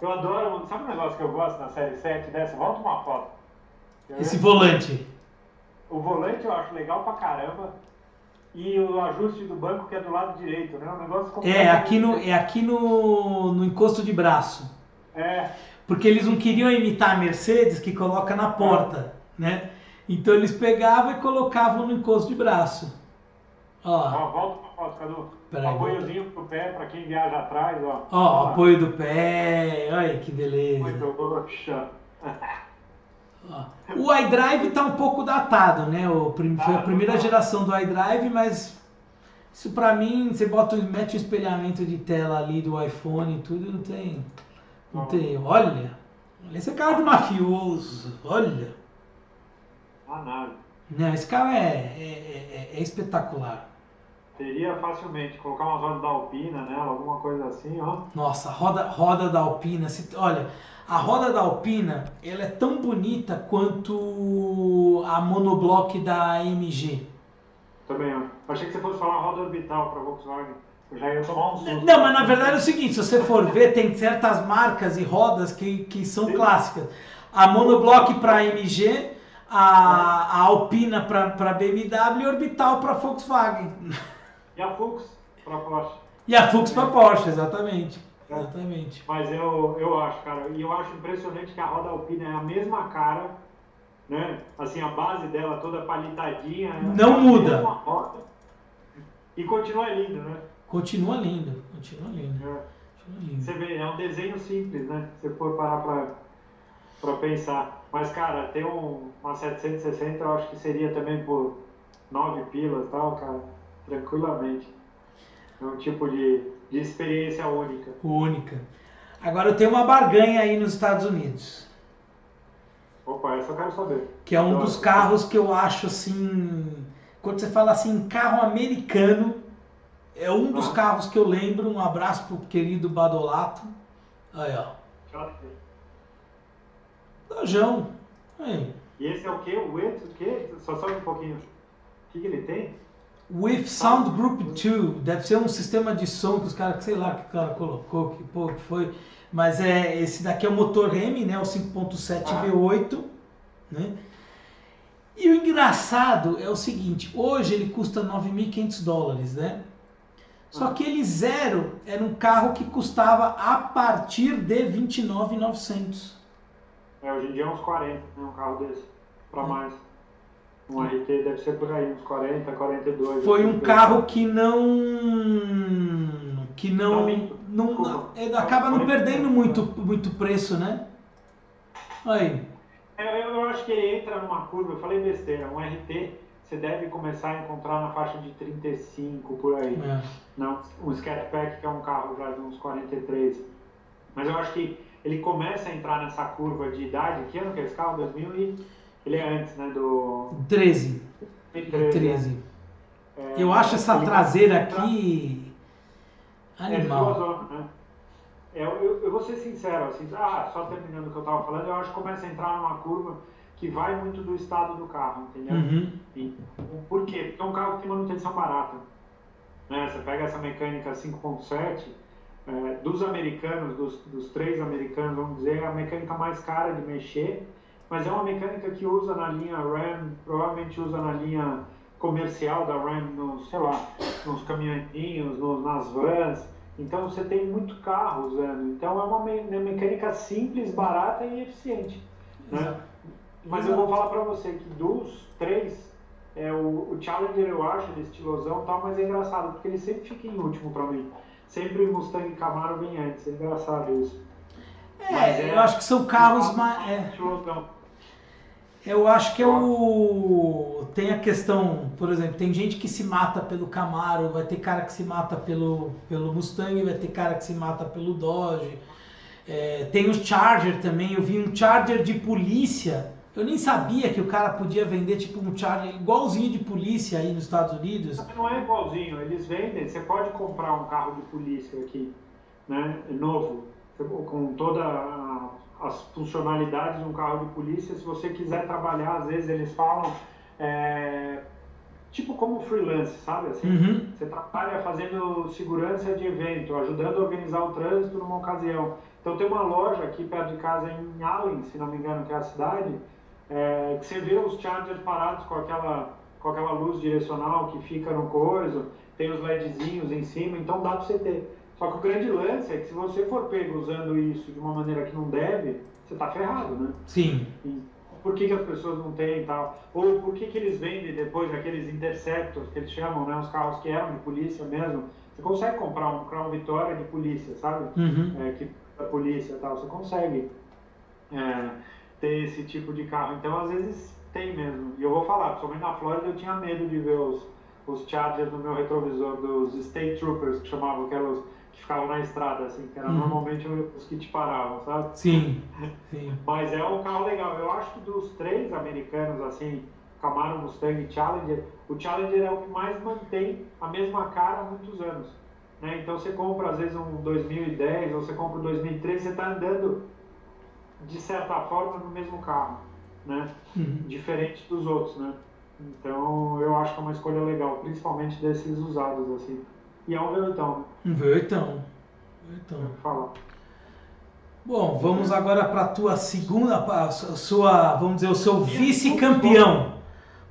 Eu adoro. Sabe um negócio que eu gosto na série 7 dessa? Volta uma foto. Esse volante. O volante eu acho legal pra caramba. e o ajuste do banco que é do lado direito, né? Um negócio É, aqui no, é aqui no, no encosto de braço. É. Porque eles não queriam imitar a Mercedes que coloca na porta, né? Então eles pegavam e colocavam no encosto de braço. Ó, ó volta pra foto, Cadu. Peraí, apoiozinho volta. pro pé para quem viaja atrás, ó. Ó, ó apoio do pé, olha que beleza. Muito roxa. O iDrive está um pouco datado, né? O, foi a primeira geração do iDrive, mas isso para mim, você bota, mete o espelhamento de tela ali do iPhone e tudo, não tem. Não tem. Olha! Esse é cara de mafioso, olha! Ah, nada. Não, esse cara é, é, é, é espetacular. Teria facilmente colocar umas rodas da Alpina nela, alguma coisa assim, ó. Nossa, roda, roda da Alpina. Se, olha, a roda da Alpina, ela é tão bonita quanto a monoblock da AMG. Também, ó. Achei que você fosse falar roda orbital para Volkswagen. Eu já ia tomar um susto. Não, mas na verdade é o seguinte, se você for ver, tem certas marcas e rodas que, que são Sim. clássicas. A monoblock para AMG, a, a Alpina para BMW e Orbital para Volkswagen. E a Fux para Porsche. E a Fux para Porsche, exatamente. É. Exatamente. Mas eu, eu acho, cara, e eu acho impressionante que a roda alpina é a mesma cara, né? Assim, a base dela toda palitadinha. Não muda. Roda, e continua lindo, né? Continua lindo, continua lindo. É. Você vê, é um desenho simples, né? Se você for parar pra, pra pensar. Mas, cara, ter um, uma 760 eu acho que seria também por 9 pilas e tal, cara tranquilamente. É um tipo de, de experiência única. Única. Agora eu tenho uma barganha aí nos Estados Unidos. Opa, essa eu quero saber. Que é um dos carros que eu acho assim. Quando você fala assim, carro americano, é um dos ah. carros que eu lembro. Um abraço pro querido Badolato. Aí, ó. Dojão. Aí. E esse é o quê? O E? O quê? Só sobe um pouquinho. O que, que ele tem? With Sound Group 2, deve ser um sistema de som que os caras, sei lá, que o cara colocou, que pô, que foi. Mas é, esse daqui é o motor M, né? O 5.7 V8, né? E o engraçado é o seguinte, hoje ele custa 9.500 dólares, né? Só que ele zero era um carro que custava a partir de 29.900. É, hoje em dia é uns 40, né? Um carro desse, para é. mais. Um RT deve ser por aí, uns 40, 42. Foi um carro que não. que não. não, não acaba não perdendo muito, muito preço, né? Aí. É, eu, acho que ele entra numa curva, eu falei besteira, um RT você deve começar a encontrar na faixa de 35 por aí. É. Não, um Scatpack que é um carro já de uns 43. Mas eu acho que ele começa a entrar nessa curva de idade. Que ano que é esse carro? 2000 e... Ele é antes, né? Do. 13. 13. 13. É, eu acho essa traseira aqui. Animal. É né? É, eu, eu, vou ser sincero, assim, ah, só terminando o que eu estava falando, eu acho que começa a entrar numa curva que vai muito do estado do carro, entendeu? Uhum. E, por quê? Porque é um carro que tem manutenção barata. Né? Você pega essa mecânica 5.7, é, dos americanos, dos, dos três americanos, vamos dizer, é a mecânica mais cara de mexer mas é uma mecânica que usa na linha Ram, provavelmente usa na linha comercial da Ram, nos, sei lá, nos caminhões, nos, nas vans. Então você tem muito carro usando. Então é uma, me uma mecânica simples, barata e eficiente. Né? Mas eu vou falar para você que dos três, é, o, o, Challenger eu acho ele estilosão tal, mas é engraçado, porque ele sempre fica em último para mim. Sempre o Mustang Camaro vem antes, é engraçado isso. É, é eu acho que são carros mais. É. Eu acho que é o. Tem a questão, por exemplo, tem gente que se mata pelo Camaro, vai ter cara que se mata pelo, pelo Mustang, vai ter cara que se mata pelo Dodge. É, tem o Charger também, eu vi um Charger de polícia. Eu nem sabia que o cara podia vender tipo um Charger igualzinho de polícia aí nos Estados Unidos. Não é igualzinho, eles vendem, você pode comprar um carro de polícia aqui, né, novo, com toda a as funcionalidades de um carro de polícia. Se você quiser trabalhar, às vezes eles falam, é, tipo como freelance, sabe? Assim, uhum. Você trabalha fazendo segurança de evento, ajudando a organizar o trânsito numa ocasião. Então tem uma loja aqui perto de casa em Allen, se não me engano, que é a cidade, é, que você vê os chargers parados com aquela com aquela luz direcional que fica no coiso, tem os LEDzinhos em cima, então dá para você ter. Só que o grande lance é que se você for pego usando isso de uma maneira que não deve, você está ferrado, né? Sim. E por que, que as pessoas não têm e tal? Ou por que, que eles vendem depois aqueles interceptors que eles chamam, né? Os carros que eram de polícia mesmo. Você consegue comprar um Crown Vitória de polícia, sabe? Uhum. É, que da polícia e tal. Você consegue é, ter esse tipo de carro. Então, às vezes, tem mesmo. E eu vou falar, principalmente na Flórida, eu tinha medo de ver os, os Chargers no meu retrovisor dos State Troopers, que chamavam, os que ficavam na estrada, assim, que era uhum. normalmente os que te paravam, sabe? Sim, sim. Mas é um carro legal. Eu acho que dos três americanos, assim, Camaro, Mustang e Challenger, o Challenger é o que mais mantém a mesma cara há muitos anos. Né? Então você compra às vezes um 2010 ou você compra um 2013, você está andando de certa forma no mesmo carro, né? Uhum. Diferente dos outros, né? Então eu acho que é uma escolha legal, principalmente desses usados assim. E é um Vertão. Um. Vertão. Falar. Bom, vamos agora para a tua segunda, a sua, vamos dizer, o seu vice-campeão.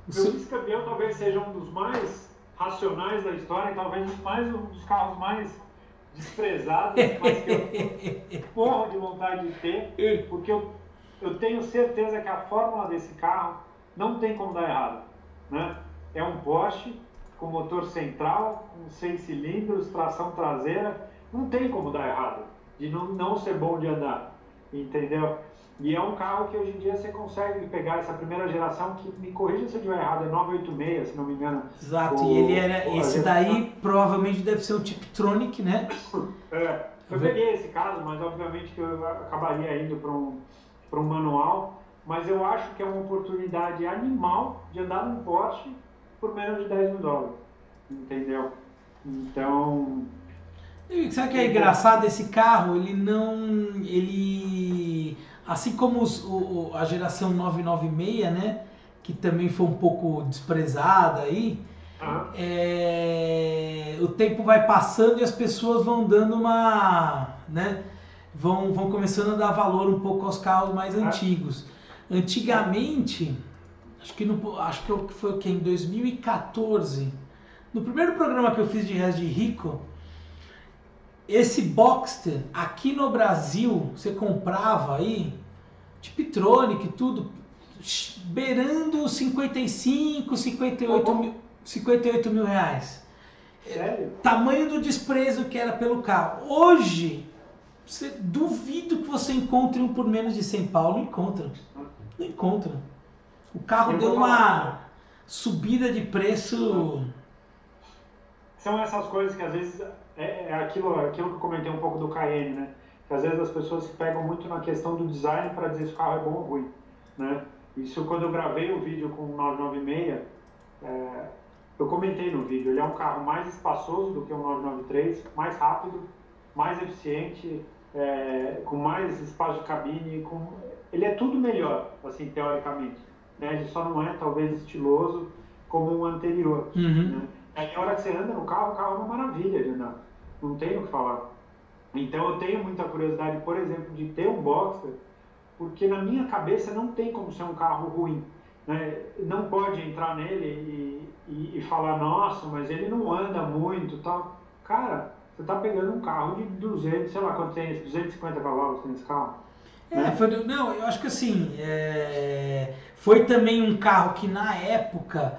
O seu vice-campeão talvez seja um dos mais racionais da história, talvez mais um dos carros mais desprezados, mas que eu morro de vontade de ter, porque eu, eu tenho certeza que a fórmula desse carro não tem como dar errado. Né? É um Porsche com motor central, com seis cilindros, tração traseira, não tem como dar errado, de não, não ser bom de andar, entendeu? E é um carro que hoje em dia você consegue pegar essa primeira geração, que me corrija se eu estiver errado, é 986, se não me engano. Exato, o, e ele era, esse daí provavelmente deve ser o Tiptronic, né? É, eu peguei esse caso, mas obviamente que eu acabaria indo para um, um manual, mas eu acho que é uma oportunidade animal de andar num Porsche por menos de 10 mil dólares, entendeu? Então... E sabe o que é engraçado? Esse carro, ele não... ele Assim como os, o, a geração 996, né? Que também foi um pouco desprezada aí. Ah. É, o tempo vai passando e as pessoas vão dando uma. Né, vão, vão começando a dar valor um pouco aos carros mais ah. antigos. Antigamente, acho que, no, acho que foi o que? Em 2014, no primeiro programa que eu fiz de Res de Rico, esse Boxster aqui no Brasil você comprava aí, Tiptronic, tudo, beirando 55, 58 mil, 58 mil reais. Sério? Tamanho do desprezo que era pelo carro. Hoje, você duvido que você encontre um por menos de 100 pau. Não encontra. Não encontra. O carro deu uma subida de preço. São essas coisas que às vezes é, é aquilo, aquilo que eu comentei um pouco do Cayenne, né? Que às vezes as pessoas se pegam muito na questão do design para dizer se o carro é bom ou ruim, né? Isso quando eu gravei o vídeo com o 996, é, eu comentei no vídeo, ele é um carro mais espaçoso do que o 993, mais rápido, mais eficiente, é, com mais espaço de cabine, com... ele é tudo melhor, assim, teoricamente. Né? Ele só não é, talvez, estiloso como o anterior. Uhum. Né? Aí, a hora que você anda no carro, o carro é uma maravilha de andar não tenho o que falar. Então eu tenho muita curiosidade, por exemplo, de ter um Boxer, porque na minha cabeça não tem como ser um carro ruim. Né? Não pode entrar nele e, e, e falar, nossa, mas ele não anda muito tal. Cara, você está pegando um carro de 200, sei lá quanto tem esse, 250 cavalos tem esse carro. É, né? foi, não, eu acho que assim, é, foi também um carro que na época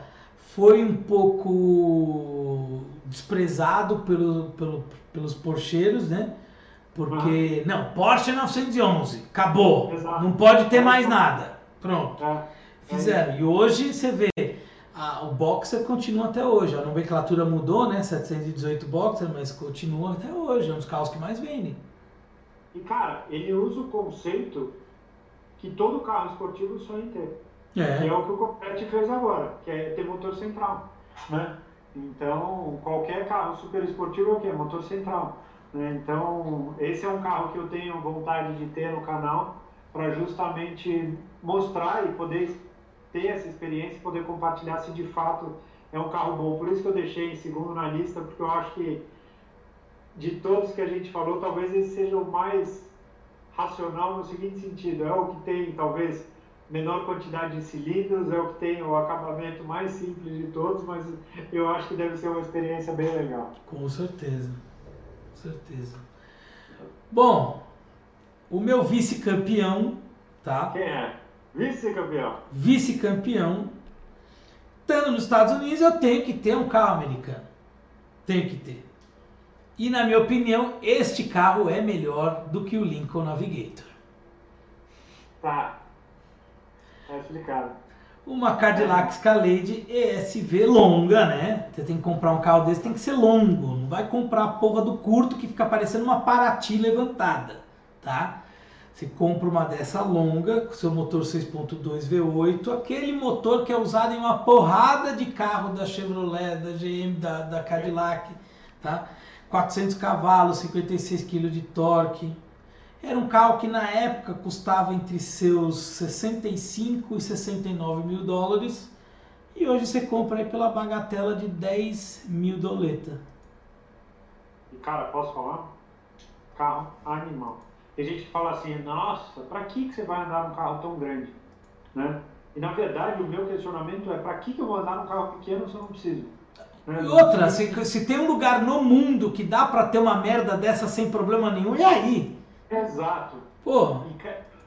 foi um pouco desprezado pelo, pelo, pelos porcheiros, né? Porque, ah. não, Porsche 911, acabou. Exato. Não pode ter mais nada. Pronto. É. Fizeram. E hoje você vê, a, o Boxer continua até hoje. A nomenclatura mudou, né? 718 Boxer, mas continua até hoje. É um dos carros que mais vendem. E, cara, ele usa o conceito que todo carro esportivo sonha em ter. É. Que é o que o Copete fez agora, que é ter motor central, né? Então, qualquer carro super esportivo é o quê? Motor central. Né? Então, esse é um carro que eu tenho vontade de ter no canal para justamente mostrar e poder ter essa experiência e poder compartilhar se de fato é um carro bom. Por isso que eu deixei em segundo na lista, porque eu acho que de todos que a gente falou, talvez esse seja o mais racional no seguinte sentido: é o que tem talvez menor quantidade de cilindros, é o que tem o acabamento mais simples de todos, mas eu acho que deve ser uma experiência bem legal. Com certeza, com certeza. Bom, o meu vice-campeão, tá? Quem é? Vice-campeão. Vice-campeão. Estando nos Estados Unidos, eu tenho que ter um carro americano. Tenho que ter. E na minha opinião, este carro é melhor do que o Lincoln Navigator. Tá. É explicado. Uma Cadillac Escalade ESV longa, né? Você tem que comprar um carro desse, tem que ser longo. Não vai comprar a porra do curto que fica parecendo uma Paraty levantada, tá? Você compra uma dessa longa, com seu motor 6.2 V8, aquele motor que é usado em uma porrada de carro da Chevrolet, da GM, da, da Cadillac, tá? 400 cavalos, 56 kg de torque. Era um carro que na época custava entre seus 65 e 69 mil dólares e hoje você compra aí pela bagatela de 10 mil doleta. Cara, posso falar? Carro animal. Tem gente que fala assim, nossa, para que, que você vai andar num carro tão grande? Né? E na verdade o meu questionamento é, para que, que eu vou andar num carro pequeno se eu não preciso? E outra, se, se tem um lugar no mundo que dá para ter uma merda dessa sem problema nenhum, e aí? Exato. Pô.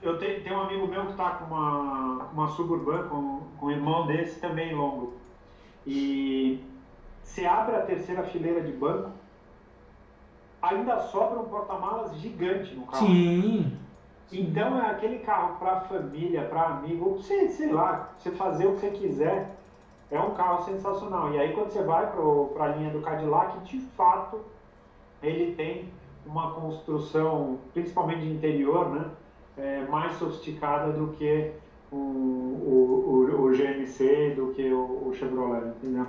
Eu tenho, tenho um amigo meu que está com uma, uma suburban, com, com um irmão desse também longo. E se abre a terceira fileira de banco, ainda sobra um porta-malas gigante no carro. Sim. Então é aquele carro para família, para amigo, ou você, sei lá, você fazer o que você quiser. É um carro sensacional. E aí quando você vai para a linha do Cadillac, de fato, ele tem uma construção, principalmente de interior, né, é, mais sofisticada do que o, o, o, o GMC, do que o, o, Chevrolet, entendeu?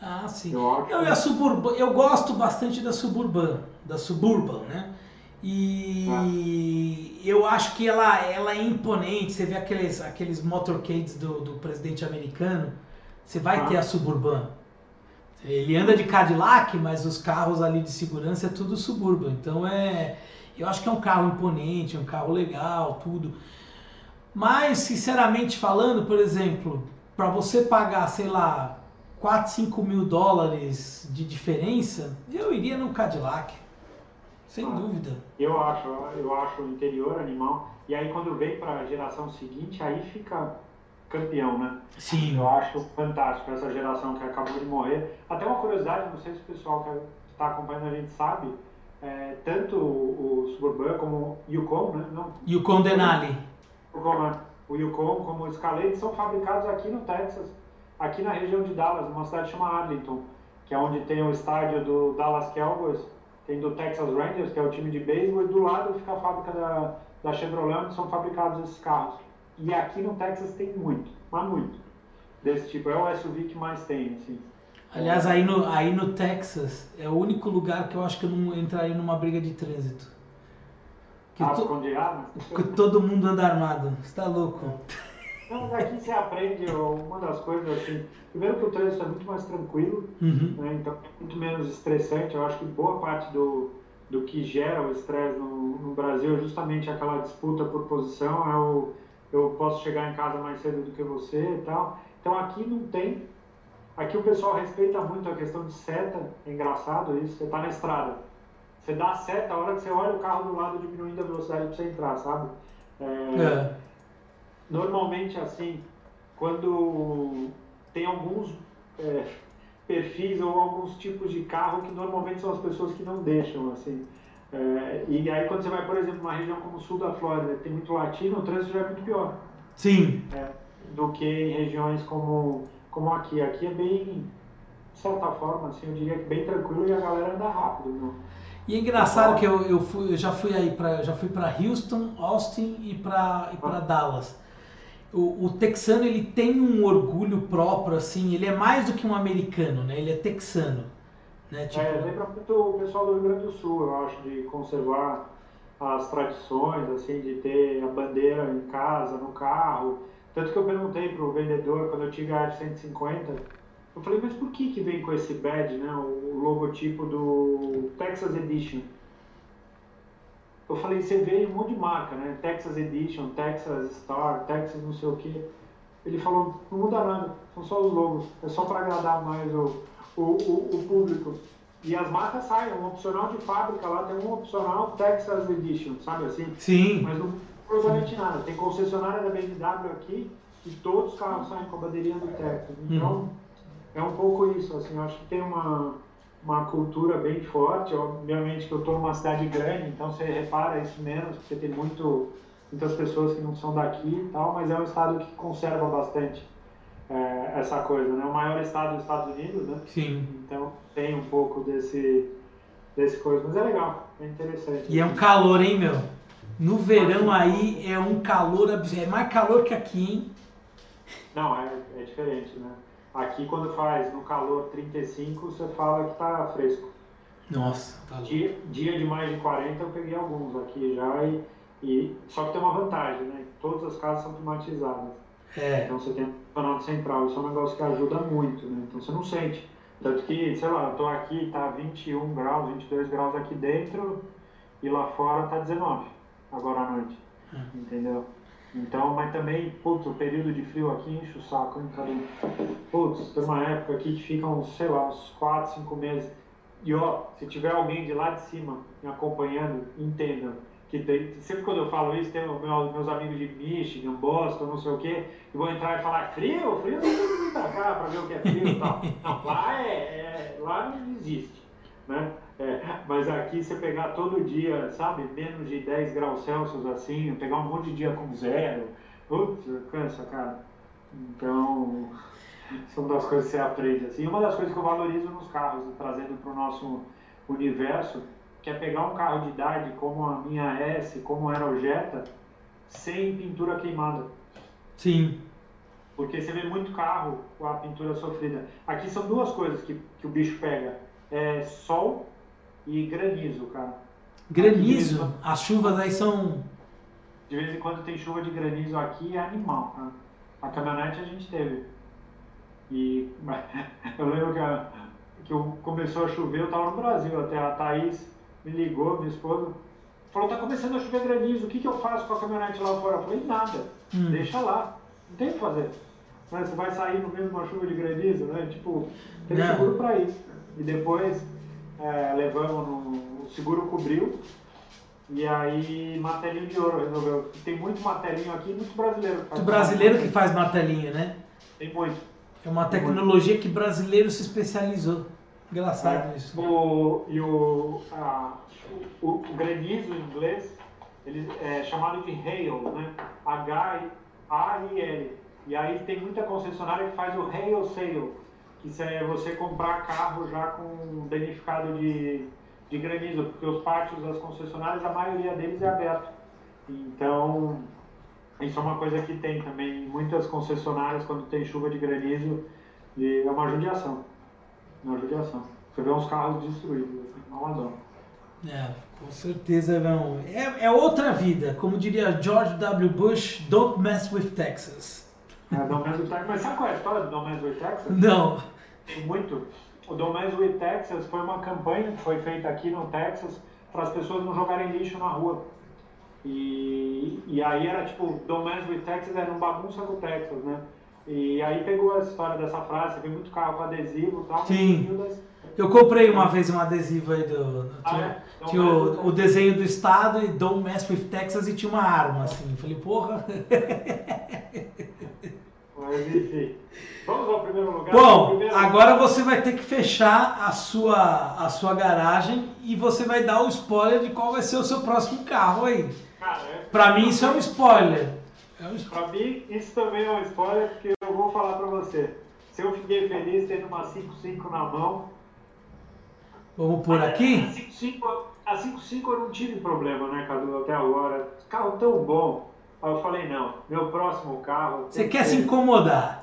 Ah, sim. Eu, eu, eu gosto bastante da Suburban, da Suburban, né? E ah. eu acho que ela, ela é imponente. Você vê aqueles, aqueles motorcades do, do presidente americano, você vai ah. ter a Suburban. Ele anda de Cadillac, mas os carros ali de segurança é tudo suburban. Então é, eu acho que é um carro imponente, é um carro legal, tudo. Mas sinceramente falando, por exemplo, para você pagar, sei lá, 4, 5 mil dólares de diferença, eu iria no Cadillac. Sem ah, dúvida. Eu acho, eu acho o interior animal. E aí quando vem para a geração seguinte, aí fica campeão, né? Sim. Eu acho fantástico essa geração que acabou de morrer. Até uma curiosidade, não sei se o pessoal que está acompanhando a gente sabe, é, tanto o, o Suburban como o Yukon, né? Não, Yukon Denali. O Yukon como o Escalade são fabricados aqui no Texas, aqui na região de Dallas, numa cidade chamada Arlington, que é onde tem o estádio do Dallas Cowboys, tem do Texas Rangers, que é o time de beisebol, e do lado fica a fábrica da, da Chevrolet, onde são fabricados esses carros. E aqui no Texas tem muito, mas muito. Desse tipo. É o SUV que mais tem, assim. Aliás, aí no, aí no Texas é o único lugar que eu acho que eu não entraria numa briga de trânsito. Que, ah, to... que todo mundo anda armado. Você tá louco? Não, daqui você aprende uma das coisas assim. Primeiro que o trânsito é muito mais tranquilo, uhum. né, então é muito menos estressante. Eu acho que boa parte do, do que gera o estresse no, no Brasil é justamente aquela disputa por posição, é o eu posso chegar em casa mais cedo do que você e tal. Então aqui não tem. Aqui o pessoal respeita muito a questão de seta, é engraçado isso. Você está na estrada, você dá a seta, a hora que você olha o carro do lado diminuindo a velocidade para você entrar, sabe? É, é. Normalmente assim, quando tem alguns é, perfis ou alguns tipos de carro que normalmente são as pessoas que não deixam, assim. É, e aí quando você vai, por exemplo, numa região como o sul da Flórida, que tem muito latino, o trânsito já é muito pior. Sim. É, do que em regiões como, como aqui. Aqui é bem, de certa forma, assim, eu diria que bem tranquilo e a galera anda rápido. Não? E é engraçado que eu, eu, fui, eu já fui aí para já fui para Houston, Austin e para e para. Dallas. O, o, texano ele tem um orgulho próprio assim, ele é mais do que um americano, né? Ele é texano. Né? Tipo... É, lembra muito o pessoal do Rio Grande do Sul, eu acho, de conservar as tradições, assim, de ter a bandeira em casa, no carro. Tanto que eu perguntei pro vendedor, quando eu tive a F-150, eu falei, mas por que que vem com esse badge, né, o logotipo do Texas Edition? eu falei, você vê um monte de marca, né? Texas Edition, Texas Star, Texas não sei o que. Ele falou, não muda nada, são só os logos, é só para agradar mais o, o, o, o, público. E as marcas saem, um opcional de fábrica lá tem um opcional Texas Edition, sabe assim? Sim. Mas não absolutamente nada. Tem concessionária da BMW aqui e todos os carros saem com a bandeirinha do Texas. Então, uhum. é um pouco isso, assim, eu acho que tem uma uma cultura bem forte. Obviamente que eu estou numa cidade grande, então você repara isso menos, porque tem muito, muitas pessoas que não são daqui e tal, mas é um estado que conserva bastante é, essa coisa, né? O maior estado dos Estados Unidos, né? Sim. Então tem um pouco desse, desse coisa, mas é legal, é interessante. E é um calor, hein, meu? No verão aí é um calor, é mais calor que aqui, hein? Não, é, é diferente, né? Aqui, quando faz no calor 35, você fala que tá fresco. Nossa, tá dia, dia de mais de 40, eu peguei alguns aqui já. E, e, só que tem uma vantagem, né? Todas as casas são climatizadas. É. Então você tem um canal central. Isso é um negócio que ajuda muito, né? Então você não sente. Tanto que, sei lá, eu tô aqui, tá 21 graus, 22 graus aqui dentro e lá fora tá 19, agora à noite. É. Entendeu? Então, mas também, putz, o período de frio aqui enche o saco, hein, cara? Putz, tem uma época aqui que fica uns, sei lá, uns 4, 5 meses. E ó, se tiver alguém de lá de cima me acompanhando, entenda que tem, sempre quando eu falo isso, tem meus, meus amigos de Michigan, Boston, não sei o quê, que vão entrar e falar frio, frio, não tem que pra cá pra ver o que é frio e tal. Não, lá é, é, lá não existe, né? É, mas aqui você pegar todo dia, sabe, menos de 10 graus Celsius assim, pegar um monte de dia com zero, putz, cansa, cara. Então, são das coisas que você aprende assim. Uma das coisas que eu valorizo nos carros, trazendo para o nosso universo, que é pegar um carro de idade como a minha S, como era o Jetta, sem pintura queimada. Sim. Porque você vê muito carro com a pintura sofrida. Aqui são duas coisas que, que o bicho pega. É sol e granizo, cara. Granizo? As chuvas aí são. De vez em quando tem chuva de granizo aqui, é animal, cara. A caminhonete a gente teve. E eu lembro que, a, que eu, começou a chover, eu tava no Brasil, até a Thaís me ligou, minha esposa, falou, tá começando a chover granizo, o que, que eu faço com a caminhonete lá fora? Eu falei, nada, hum. deixa lá, não tem o que fazer. Né? Você vai sair no de uma chuva de granizo, né? Tipo, tem seguro pra isso. E depois é, levamos no. O seguro cobriu. E aí, martelinho de ouro resolveu. Tem muito martelinho aqui, muito brasileiro. Que muito brasileiro que faz martelinho, né? Tem muito. É uma tecnologia que brasileiro se especializou. Engraçado é, isso. O, e o, a, o, o granizo em inglês, ele é chamado de hail, né? H-A-I-L. E aí tem muita concessionária que faz o hail sale que é você comprar carro já com danificado de, de granizo, porque os pátios das concessionárias, a maioria deles é aberto. Então, isso é uma coisa que tem também muitas concessionárias quando tem chuva de granizo, é uma judiação. Uma judiação. Você vê uns carros destruídos, assim, Amazon. É, com certeza não. É, é outra vida, como diria George W. Bush, don't mess with Texas. É, don't mess with Texas. Mas sabe qual é a história do Don't Mess with Texas? Não tem muito. O Don't Mess with Texas foi uma campanha que foi feita aqui no Texas para as pessoas não jogarem lixo na rua. E, e aí era tipo, Don't Mess with Texas era um bagunça com o Texas, né? E aí pegou a história dessa frase, tem muito carro com adesivo e tal. Sim. Eu comprei uma vez um adesivo aí do. do ah, é? tinha o, o, desenho do estado e Don't Mess with Texas e tinha uma arma, assim. Falei, porra. Mas enfim. Vamos ao primeiro lugar. Bom, primeiro agora lugar. você vai ter que fechar a sua, a sua garagem e você vai dar o spoiler de qual vai ser o seu próximo carro aí. Cara, é... Pra mim isso é um spoiler. É. Pra mim isso também é um spoiler porque eu vou falar pra você. Se eu fiquei feliz tendo uma 5.5 na mão. Vamos por aqui? A 5.5 eu não tive problema, né, Cadu, até agora. Carro tão bom. Aí eu falei, não, meu próximo carro. Você quer se incomodar?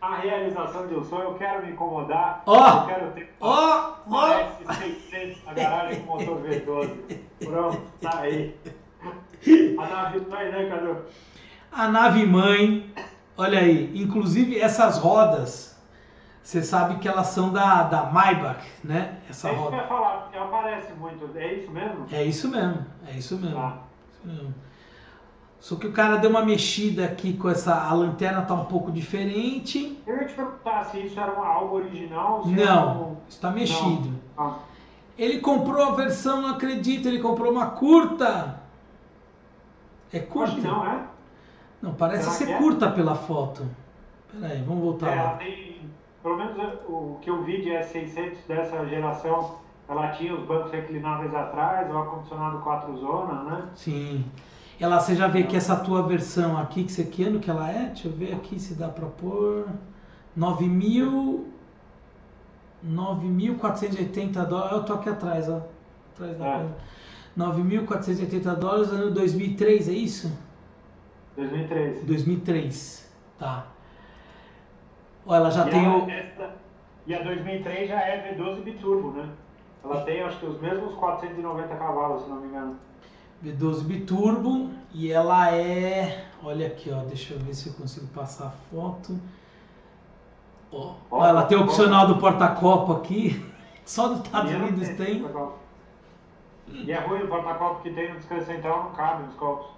A realização de um sonho, eu quero me incomodar. Ó! Oh, eu quero ter ó, oh, uma oh. S600 na garagem com motor V12. Pronto, tá aí. A nave mãe, né, Cadu? A nave mãe, olha aí, inclusive essas rodas Você sabe que elas são da, da Maybach, né? Essa é isso roda. que eu ia falar, porque aparece muito. É isso mesmo? É isso mesmo, é isso mesmo. Tá. Isso mesmo. Só que o cara deu uma mexida aqui com essa. A lanterna tá um pouco diferente. Eu ia te perguntar se isso era algo original. não, está mexido. Ah. Ele comprou a versão, não acredito, ele comprou uma curta. É curta? Acho que não, é? Não, parece ser é? curta pela foto. Pera aí, vamos voltar é, lá. Tem, pelo menos o que eu vi de S600 dessa geração, ela tinha os bancos reclináveis atrás, o ar-condicionado quatro zonas, né? Sim. Ela, você já vê que essa tua versão aqui, que você que ano que ela é? Deixa eu ver aqui se dá para pôr. 9.000 9.480 dólares. Eu tô aqui atrás, ó. Atrás da é. 9.480 dólares ano 2003, é isso? 2003. 2003, tá. Ela já e tem a, o. Essa, e a 2003 já é V12 biturbo, né? Ela tem acho que os mesmos 490 cavalos, se não me engano. V12 biturbo e ela é, olha aqui, ó, deixa eu ver se eu consigo passar a foto. Ó, ó ela tem o opcional do porta-copo aqui, só nos Estados Unidos tem. E é ruim o porta-copo que tem no descanso central, não cabe nos copos.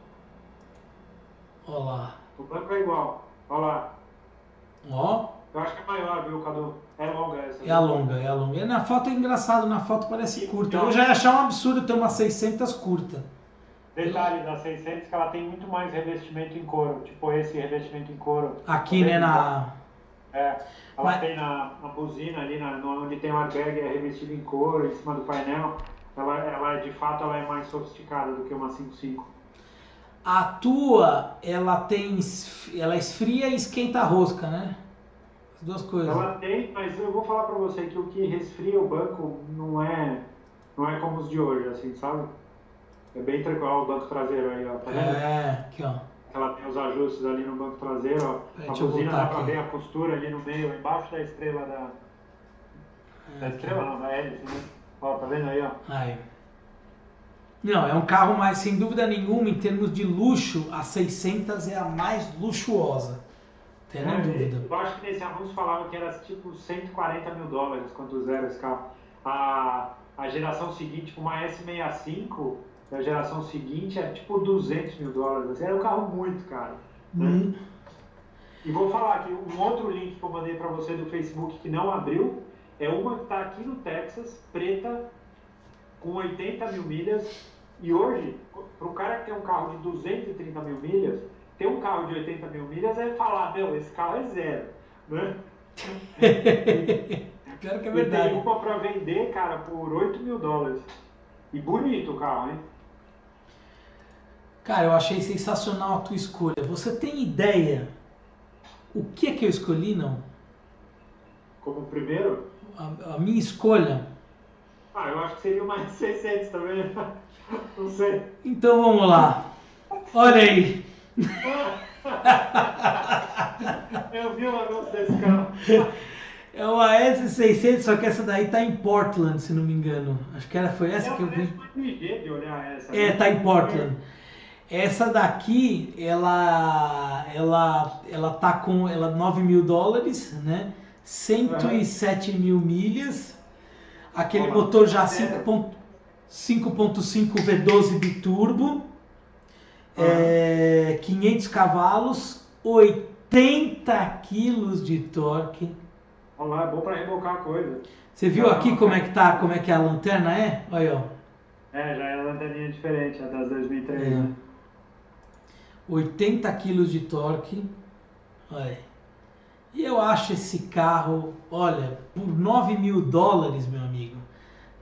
Olha lá. O banco é igual, olha lá. Ó. Eu acho que é maior, viu, Cadu? É longa essa. É a longa, é a longa. Na foto é engraçado, na foto parece curta. Eu já ia achar um absurdo ter uma 600 curta. Detalhe da 600 que ela tem muito mais revestimento em couro, tipo esse revestimento em couro. Aqui, né, na... É, ela Mas... tem na, na buzina ali, na, onde tem o airbag, é revestido em couro, em cima do painel. Ela, ela de fato, ela é mais sofisticada do que uma 55. A tua, ela tem, ela esfria e esquenta a rosca, né? As duas coisas. Ela tem, mas eu vou falar pra você que o que resfria o banco não é, não é como os de hoje, assim, sabe? É bem tranquilo, o banco traseiro aí, ó. Tá vendo? É, aqui, ó. Ela tem os ajustes ali no banco traseiro, ó. A buzina dá pra ver a costura ali no meio, embaixo da estrela da. É, da estrela não, da hélice, né? Ó, tá vendo aí, ó? Aí. Não, é um carro mais, sem dúvida nenhuma, em termos de luxo, a 600 é a mais luxuosa. Tem é, dúvida. Eu acho que nesse anúncio falava que era tipo 140 mil dólares quanto zero esse carro. A, a geração seguinte, tipo uma S65, da geração seguinte é tipo 200 mil dólares. Assim, era um carro muito caro. Né? Hum. E vou falar aqui, um outro link que eu mandei para você do Facebook que não abriu, é uma que está aqui no Texas, preta, com 80 mil milhas. E hoje, para um cara que tem um carro de 230 mil milhas, ter um carro de 80 mil milhas é falar, meu, esse carro é zero. Né? Pior que é verdade. E tem uma para vender, cara, por 8 mil dólares. E bonito o carro, hein? Cara, eu achei sensacional a tua escolha. Você tem ideia o que é que eu escolhi, não? Como primeiro? A, a minha escolha. Ah, eu acho que seria mais 600 também. Não sei. Então vamos lá. Olha aí. eu vi o anúncio desse carro. É uma S600, só que essa daí tá em Portland, se não me engano. Acho que era, foi essa eu que eu vi. de olhar essa. É, né? tá em Portland. Essa daqui, ela, ela, ela tá com ela 9 mil dólares, né? 107 mil milhas. Aquele Olá, motor já 5.5 V12 biturbo. É, 500 cavalos, 80 quilos de torque. Olha lá, é bom para rebocar a coisa. Você viu aqui como é que tá, como é que a lanterna é? Olha, ó. É, já é a lanterninha diferente, a das 2003, é. né? 80 kg de torque. Olha. E eu acho esse carro, olha, por 9 mil dólares, meu amigo.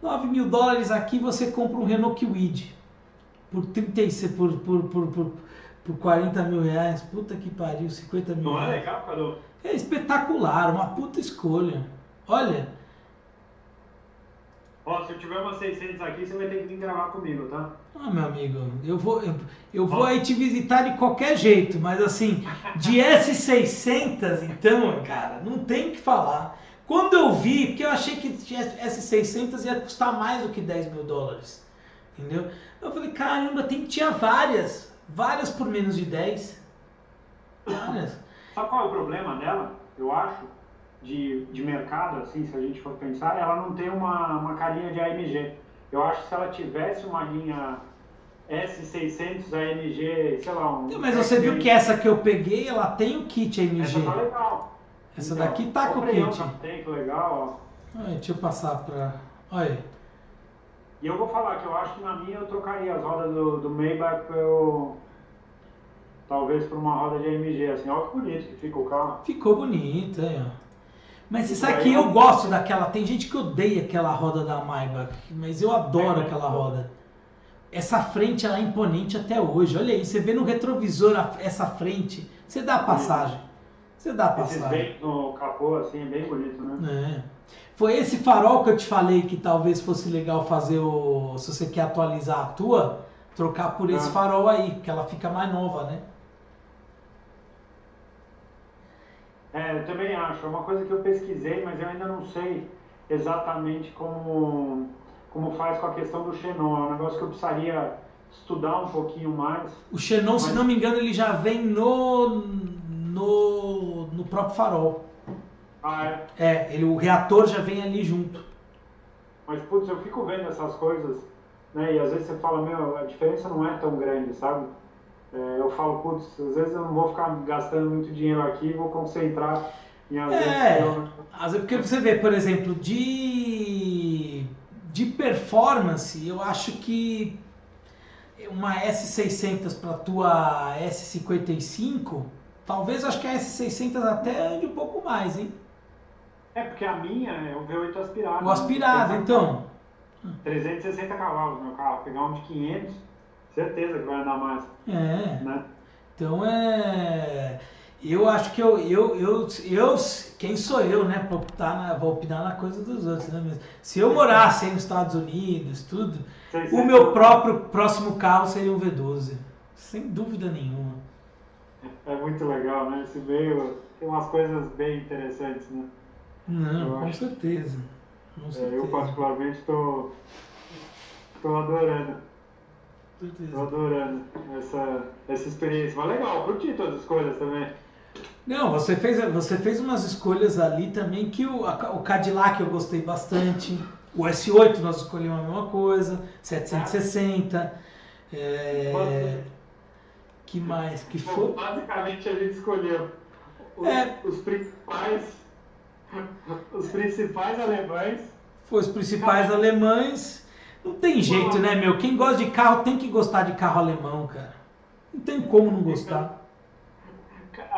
9 mil dólares aqui você compra um Renault Kwid. Por 36, por, por, por, por, por 40 mil reais. Puta que pariu, 50 mil Não reais. é legal, Cadu? É espetacular, uma puta escolha. Olha, Ó, se eu tiver uma 600 aqui, você vai ter que vir gravar comigo, tá? Ah, meu amigo, eu vou, eu, eu vou aí te visitar de qualquer jeito, mas assim, de S600, então, cara, não tem o que falar. Quando eu vi, porque eu achei que S600 ia custar mais do que 10 mil dólares, entendeu? Eu falei, caramba, tem, tinha várias, várias por menos de 10. Várias. Sabe qual é o problema dela? Eu acho de, de mercado, assim, se a gente for pensar, ela não tem uma, uma carinha de AMG. Eu acho que se ela tivesse uma linha S600 AMG, sei lá, um... Mas você viu que essa que eu peguei, ela tem o kit AMG. Essa tá legal. Essa então, daqui tá com o kit. Tem, que legal, ó. deixa eu passar pra... Olha E eu vou falar que eu acho que na minha eu trocaria as rodas do, do Maybach pelo... Talvez por uma roda de AMG, assim. Olha que bonito que ficou o carro. Ficou bonito, aí, ó. Mas você sabe que eu gosto daquela. Tem gente que odeia aquela roda da Maybach, mas eu adoro aquela roda. Essa frente ela é imponente até hoje. Olha aí, você vê no retrovisor essa frente, você dá a passagem. Você dá a passagem. Esses no capô, assim, é bem bonito, né? É. Foi esse farol que eu te falei que talvez fosse legal fazer o. Se você quer atualizar a tua, trocar por esse ah. farol aí, que ela fica mais nova, né? É, eu também acho. É uma coisa que eu pesquisei, mas eu ainda não sei exatamente como, como faz com a questão do Xenon. É um negócio que eu precisaria estudar um pouquinho mais. O Xenon, mas... se não me engano, ele já vem no, no, no próprio farol. Ah, é? É, ele, o reator já vem ali junto. Mas, putz, eu fico vendo essas coisas, né? E às vezes você fala, meu, a diferença não é tão grande, sabe? É, eu falo, putz, às vezes eu não vou ficar gastando muito dinheiro aqui, vou concentrar em às é, vezes. Às vezes, porque você vê, por exemplo, de, de performance, eu acho que uma S600 para tua S55, talvez acho que a S600 até ande um pouco mais, hein? É, porque a minha é o V8 aspirado. O aspirado, né? então. 360 cavalos meu carro, pegar um de 500 certeza que vai andar mais. É. Né? Então é. Eu acho que eu, eu, eu, eu, quem sou eu, né, para optar na, vou opinar na coisa dos outros, né? Se eu morasse aí nos Estados Unidos, tudo, o meu próprio próximo carro seria um V12, sem dúvida nenhuma. É muito legal, né? Esse meio tem umas coisas bem interessantes, né? Não, com certeza. com certeza. É, eu particularmente estou adorando. Tô adorando essa, essa experiência. Mas legal, curti todas as coisas também. Não, você fez, você fez umas escolhas ali também que o, a, o Cadillac eu gostei bastante. O S8 nós escolhemos a mesma coisa. 760. É, que mais? Que foi? Basicamente a gente escolheu os, é, os principais os principais alemães. Foi os principais alemães não tem jeito, né, meu? Quem gosta de carro tem que gostar de carro alemão, cara. Não tem como não gostar.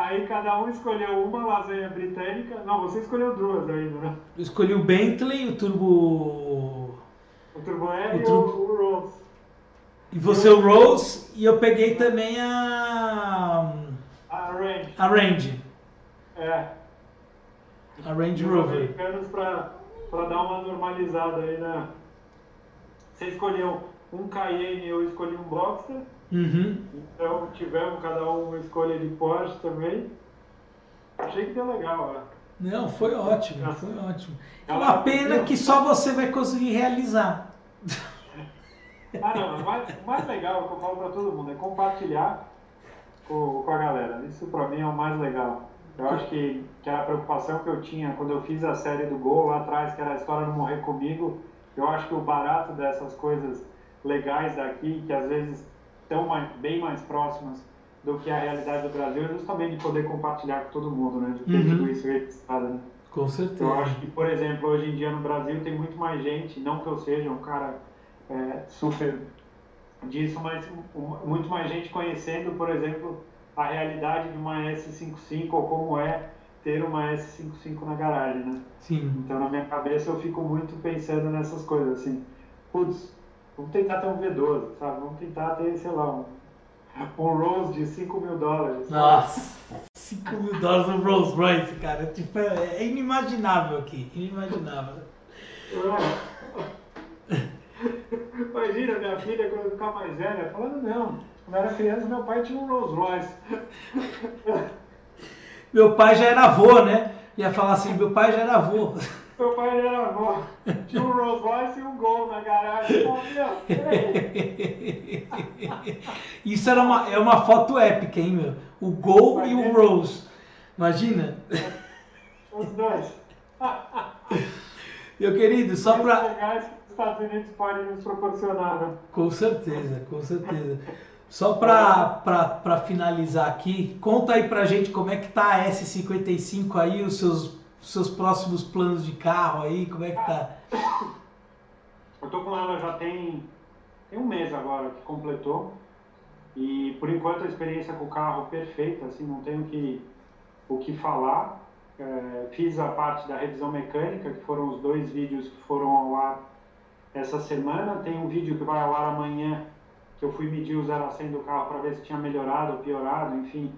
Aí cada um escolheu uma lasanha britânica. Não, você escolheu duas ainda, né? Eu escolhi o Bentley, o Turbo. O Turbo L e turbo... o, o Rose. E você eu... o Rose, e eu peguei também a. A Range. A Range. É. A Range Rover. americanos pra, pra dar uma normalizada aí na. Né? Você escolheu um Cayenne, eu escolhi um Boxer. Uhum. Então tivemos cada um uma escolha de Porsche também. Achei que deu legal, ó. Não, foi ótimo, foi ótimo. É uma pena que só você vai conseguir realizar. Ah, não, o mais, o mais legal que eu falo para todo mundo é compartilhar com, com a galera. Isso para mim é o mais legal. Eu acho que, que a preocupação que eu tinha quando eu fiz a série do Gol lá atrás, que era a história não morrer comigo, eu acho que o barato dessas coisas legais daqui, que às vezes estão mais, bem mais próximas do que a realidade do Brasil, justamente de poder compartilhar com todo mundo, né? De ter uhum. tudo isso registrado, né? Com certeza. Eu acho que, por exemplo, hoje em dia no Brasil tem muito mais gente, não que eu seja um cara é, super disso, mas muito mais gente conhecendo, por exemplo, a realidade de uma S55 ou como é ter uma S55 na garagem, né? Sim. Então na minha cabeça eu fico muito pensando nessas coisas, assim, putz, vamos tentar ter um V12, sabe? Vamos tentar ter, sei lá, um, um Rolls de 5 mil dólares. Sabe? Nossa, 5 mil dólares um Rolls Royce, cara, tipo, é, é inimaginável aqui, inimaginável. Imagina minha filha quando ficar mais velha, falando, não, quando eu era criança meu pai tinha um Rolls Royce. Meu pai já era avô, né? Ia falar assim, meu pai já era avô. Meu pai era avô. Tinha um Rolls Royce e um Gol na garagem. Isso era uma, é uma foto épica, hein, meu? O Gol e o Rolls. Imagina? Os dois. Meu querido, só para. Os Estados Unidos podem nos proporcionar, né? Com certeza, com certeza. Só para finalizar aqui, conta aí pra gente como é que tá a S55 aí, os seus, seus próximos planos de carro aí, como é que tá? Eu tô com ela já tem, tem um mês agora que completou. E por enquanto a experiência com o carro perfeita, assim, não tenho que, o que falar. É, fiz a parte da revisão mecânica, que foram os dois vídeos que foram ao ar essa semana. Tem um vídeo que vai ao ar amanhã que eu fui medir o 0 a 100 do carro para ver se tinha melhorado ou piorado, enfim,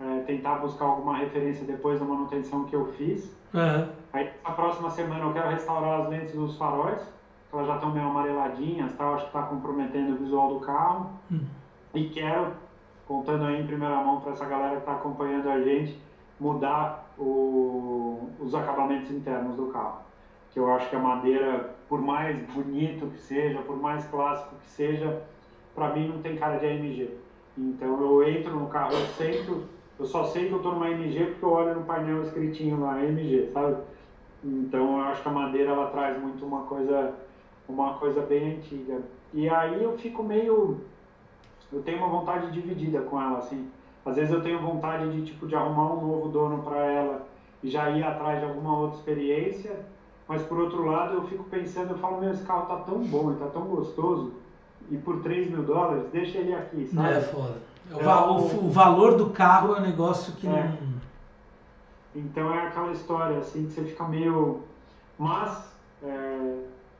é, tentar buscar alguma referência depois da manutenção que eu fiz. Uhum. Aí, na próxima semana, eu quero restaurar as lentes dos faróis, que elas já estão meio amareladinhas, tal, acho que está comprometendo o visual do carro. Uhum. E quero, contando aí em primeira mão para essa galera que está acompanhando a gente, mudar o, os acabamentos internos do carro. Que eu acho que a madeira, por mais bonito que seja, por mais clássico que seja, para mim não tem cara de AMG. Então eu entro no carro, eu sento, eu só sei que eu estou numa AMG porque eu olho no painel escritinho lá, AMG, sabe? Então eu acho que a madeira ela traz muito uma coisa, uma coisa bem antiga. E aí eu fico meio, eu tenho uma vontade dividida com ela, assim. Às vezes eu tenho vontade de tipo de arrumar um novo dono para ela e já ir atrás de alguma outra experiência. Mas por outro lado eu fico pensando, eu falo, meu, esse carro tá tão bom, tá tão gostoso e por 3 mil dólares, deixa ele aqui, sabe? Não é foda. O, o, o, valor do carro é um negócio que é. não. Então é aquela história assim que você fica meio. Mas, é,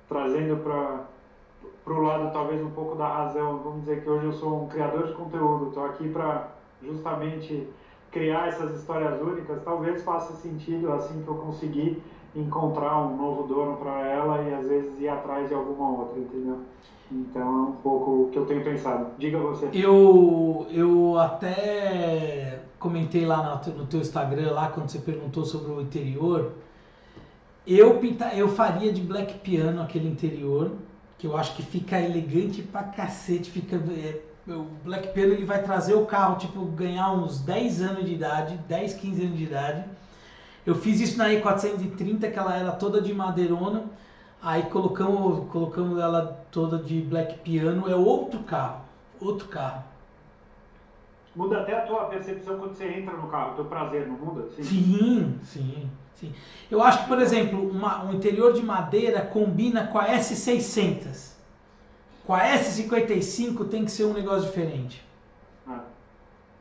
trazendo para o lado talvez um pouco da razão, vamos dizer que hoje eu sou um criador de conteúdo, estou aqui para justamente criar essas histórias únicas, talvez faça sentido assim que eu conseguir encontrar um novo dono para ela e às vezes ir atrás de alguma outra, entendeu? Então é um pouco o que eu tenho pensado. Diga você. Eu, eu até comentei lá no teu Instagram, lá quando você perguntou sobre o interior. Eu, pinta, eu faria de black piano aquele interior, que eu acho que fica elegante pra cacete. Fica, é, o black piano ele vai trazer o carro, tipo, ganhar uns 10 anos de idade, 10, 15 anos de idade. Eu fiz isso na E430, que ela era toda de madeirona Aí colocamos, colocamos ela toda de black piano, é outro carro, outro carro. Muda até a tua percepção quando você entra no carro, o teu prazer, não muda? Sim, sim, sim. sim. Eu acho que, por exemplo, uma, um interior de madeira combina com a S600. Com a S55 tem que ser um negócio diferente. É,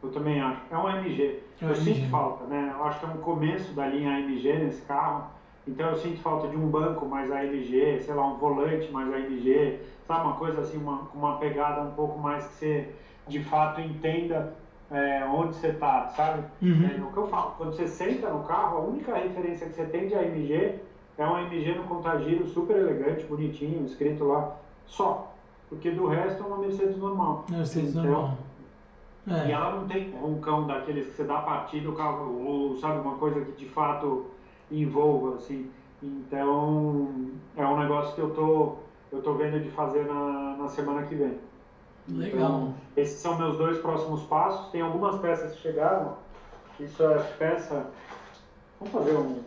eu também acho. É um AMG. É um eu sinto falta, né? Eu acho que é um começo da linha AMG nesse carro então eu sinto falta de um banco mais AMG, sei lá, um volante mais AMG, sabe, uma coisa assim, uma, uma pegada um pouco mais que você de fato entenda é, onde você está, sabe? Uhum. É, o que eu falo, quando você senta no carro, a única referência que você tem de AMG é um AMG no contagiro super elegante, bonitinho, escrito lá, só. Porque do resto é uma Mercedes normal. Mercedes então, normal. É. E ela não tem roncão daqueles que você dá partida, o carro, ou, sabe, uma coisa que de fato envolva, assim. Então, é um negócio que eu tô, eu tô vendo de fazer na, na semana que vem. Legal. Então, esses são meus dois próximos passos. Tem algumas peças que chegaram. Isso é peça. Vamos fazer um.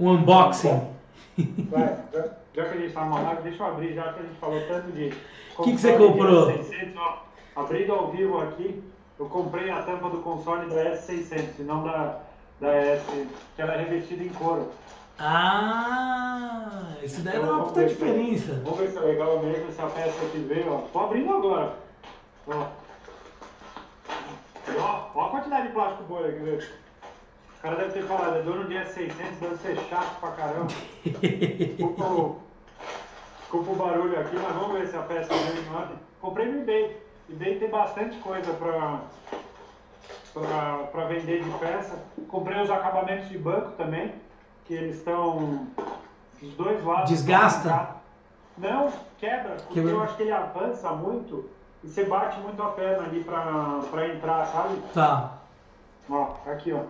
Um unboxing. Vai, já, já que a gente está numa live, deixa eu abrir, já que a gente falou tanto de. O que, que você comprou? S600, ó, abrindo ao vivo aqui, eu comprei a tampa do console da S600, não da, da S, que ela é revestida em couro. Ah, isso daí então, dá uma puta diferença. Se, vamos ver se é legal mesmo, se a peça aqui veio, ó. Tô abrindo agora. Ó. Ó, ó a quantidade de plástico bolha aqui, viu? O cara deve ter falado, é dono de S600, deve ser chato pra caramba. desculpa, o, desculpa o barulho aqui, mas vamos ver se a peça veio ordem. Comprei no eBay. eBay tem bastante coisa pra, para vender de peça. Comprei os acabamentos de banco também, que eles estão dos dois lados. Desgasta? Não, quebra, porque eu acho que ele avança muito e você bate muito a perna ali para entrar, sabe? Tá. Ó, aqui, ó.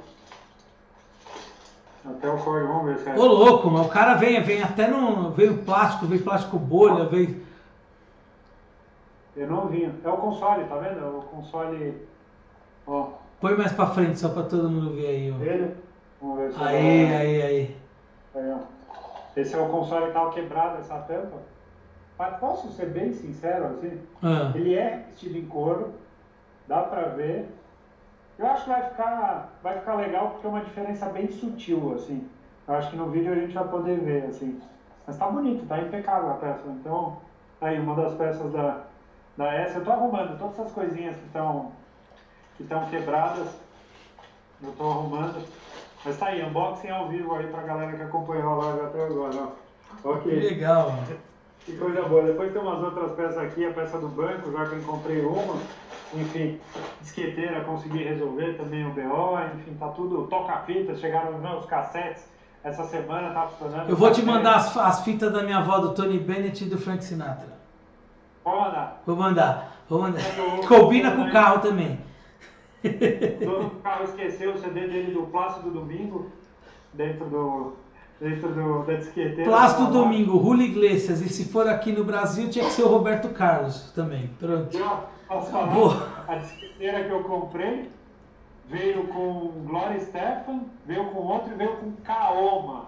Até o código, vamos ver se é. Ô louco, mas o cara vem, vem até no. Veio plástico, veio plástico bolha, veio. Eu não vinha. É o console, tá vendo? É o console. Ó. Põe mais pra frente, só pra todo mundo ver aí. Ó. Ele? Vamos ver se Aí, aí, aí. É. Esse é o console que tava quebrado, essa tampa. Mas posso ser bem sincero assim? Ah. Ele é estilo em couro, dá pra ver. Eu acho que vai ficar, vai ficar legal porque é uma diferença bem sutil, assim. Eu acho que no vídeo a gente vai poder ver, assim. Mas tá bonito, tá impecável a peça. Então, tá aí uma das peças da, da S. Eu tô arrumando todas essas coisinhas que estão que estão quebradas. Eu tô arrumando. Mas tá aí, unboxing ao vivo aí pra galera que acompanhou a live até agora, ó. Que Ok. legal, mano. Que coisa boa. Depois tem umas outras peças aqui, a peça do banco, já que eu comprei uma. Enfim, disqueteira, consegui resolver também o BO. Enfim, tá tudo. Toca-fitas, chegaram os meus cassetes. Essa semana tá funcionando. Eu vou te mandar as, as fitas da minha avó, do Tony Bennett e do Frank Sinatra. Pode mandar. Vou mandar, vou mandar. Combina com o carro também. O dono do carro esqueceu o CD dele do Plácido Domingo dentro do. dentro do, da disqueteira. Plácido lá. Domingo, Julio Iglesias. E se for aqui no Brasil, tinha que ser o Roberto Carlos também. Pronto. E, ó, posso falar? A disqueteira que eu comprei veio com Gloria Stefan, veio com outro e veio com Kaoma.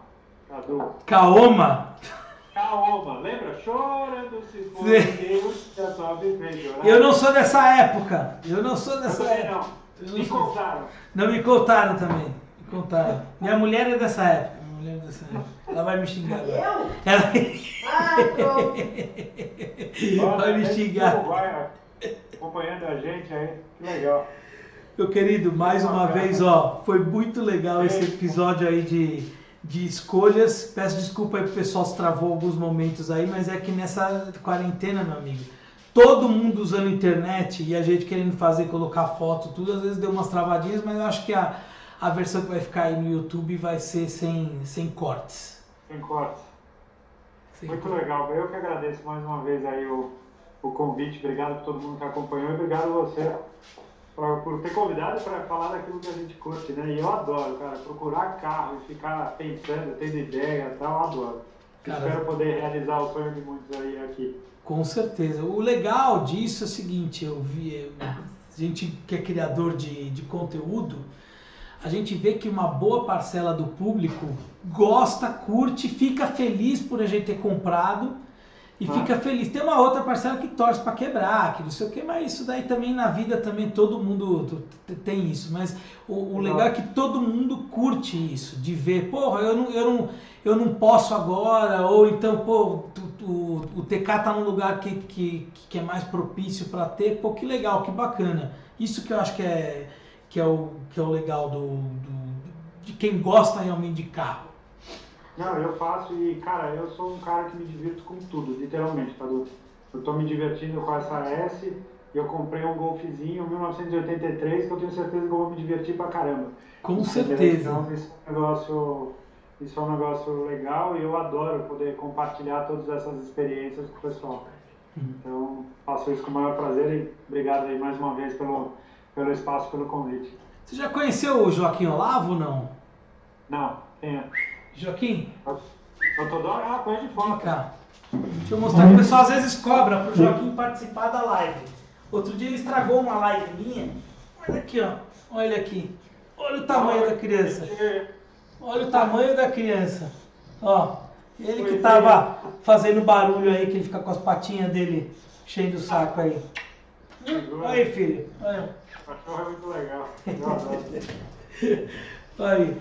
Cadu. Kaoma. Kaoma, lembra? Chorando se for. Deus. Eu não sou dessa época. Eu não sou Eu dessa época. não. Me contaram. Não me contaram também. Me contaram. Minha mulher é dessa época. Minha mulher é dessa época. Ela vai me xingar agora. Eu? Ela Ah, vai me xingar. Uruguai, ó, acompanhando a gente aí. Que legal. Meu querido, mais uma vez, ó, foi muito legal esse episódio aí de, de escolhas. Peço desculpa aí pro pessoal se travou alguns momentos aí, mas é que nessa quarentena, meu amigo, todo mundo usando internet e a gente querendo fazer, colocar foto, tudo, às vezes deu umas travadinhas, mas eu acho que a, a versão que vai ficar aí no YouTube vai ser sem, sem cortes. Sem cortes. Sem Muito cortes. legal. Eu que agradeço mais uma vez aí o, o convite. Obrigado por todo mundo que acompanhou e obrigado a você pra, por ter convidado para falar daquilo que a gente curte, né? E eu adoro, cara, procurar carro e ficar pensando, tendo ideia e tal, eu adoro. Cara. Espero poder realizar o sonho de muitos aí aqui. Com certeza. O legal disso é o seguinte, eu vi, a gente que é criador de, de conteúdo, a gente vê que uma boa parcela do público gosta, curte, fica feliz por a gente ter comprado e Ah. fica feliz. Tem uma outra parcela que torce para quebrar, que não sei o que, mas isso daí também na vida também todo mundo tem isso. Mas o, o legal é que todo mundo curte isso, de ver, porra, eu não, eu não, eu não posso agora, ou então, pô, tu- o TK tá num lugar que, que, que é mais propício para ter, pô, que legal, que bacana. Isso que eu acho que é, que é, o, que é o legal do, do- de quem gosta realmente de carro. Não, eu faço e, cara, eu sou um cara que me divirto com tudo, literalmente, Cadu. Eu tô me divertindo com essa S e eu comprei um Golfzinho 1983 que eu tenho certeza que eu vou me divertir pra caramba. Com certeza. Então, isso é um negócio, isso é um negócio legal e eu adoro poder compartilhar todas essas experiências com o pessoal. Uhum. Então, faço isso com o maior prazer e obrigado aí mais uma vez pelo, pelo espaço, pelo convite. Você já conheceu o Joaquim Olavo ou não? Não, quem é? Joaquim, Eu tô dando, ah, conheço de vem fora. cá. Deixa eu mostrar. O pessoal às vezes cobra pro Joaquim participar da live. Outro dia ele estragou uma live minha. Olha aqui, ó. Olha aqui. Olha o tamanho da criança. Olha o tamanho da criança. Ó. Ele que tava fazendo barulho aí, que ele fica com as patinhas dele cheio do saco aí. Olha aí, filho. Olha. Cachorro é muito legal. Adoro. Aí.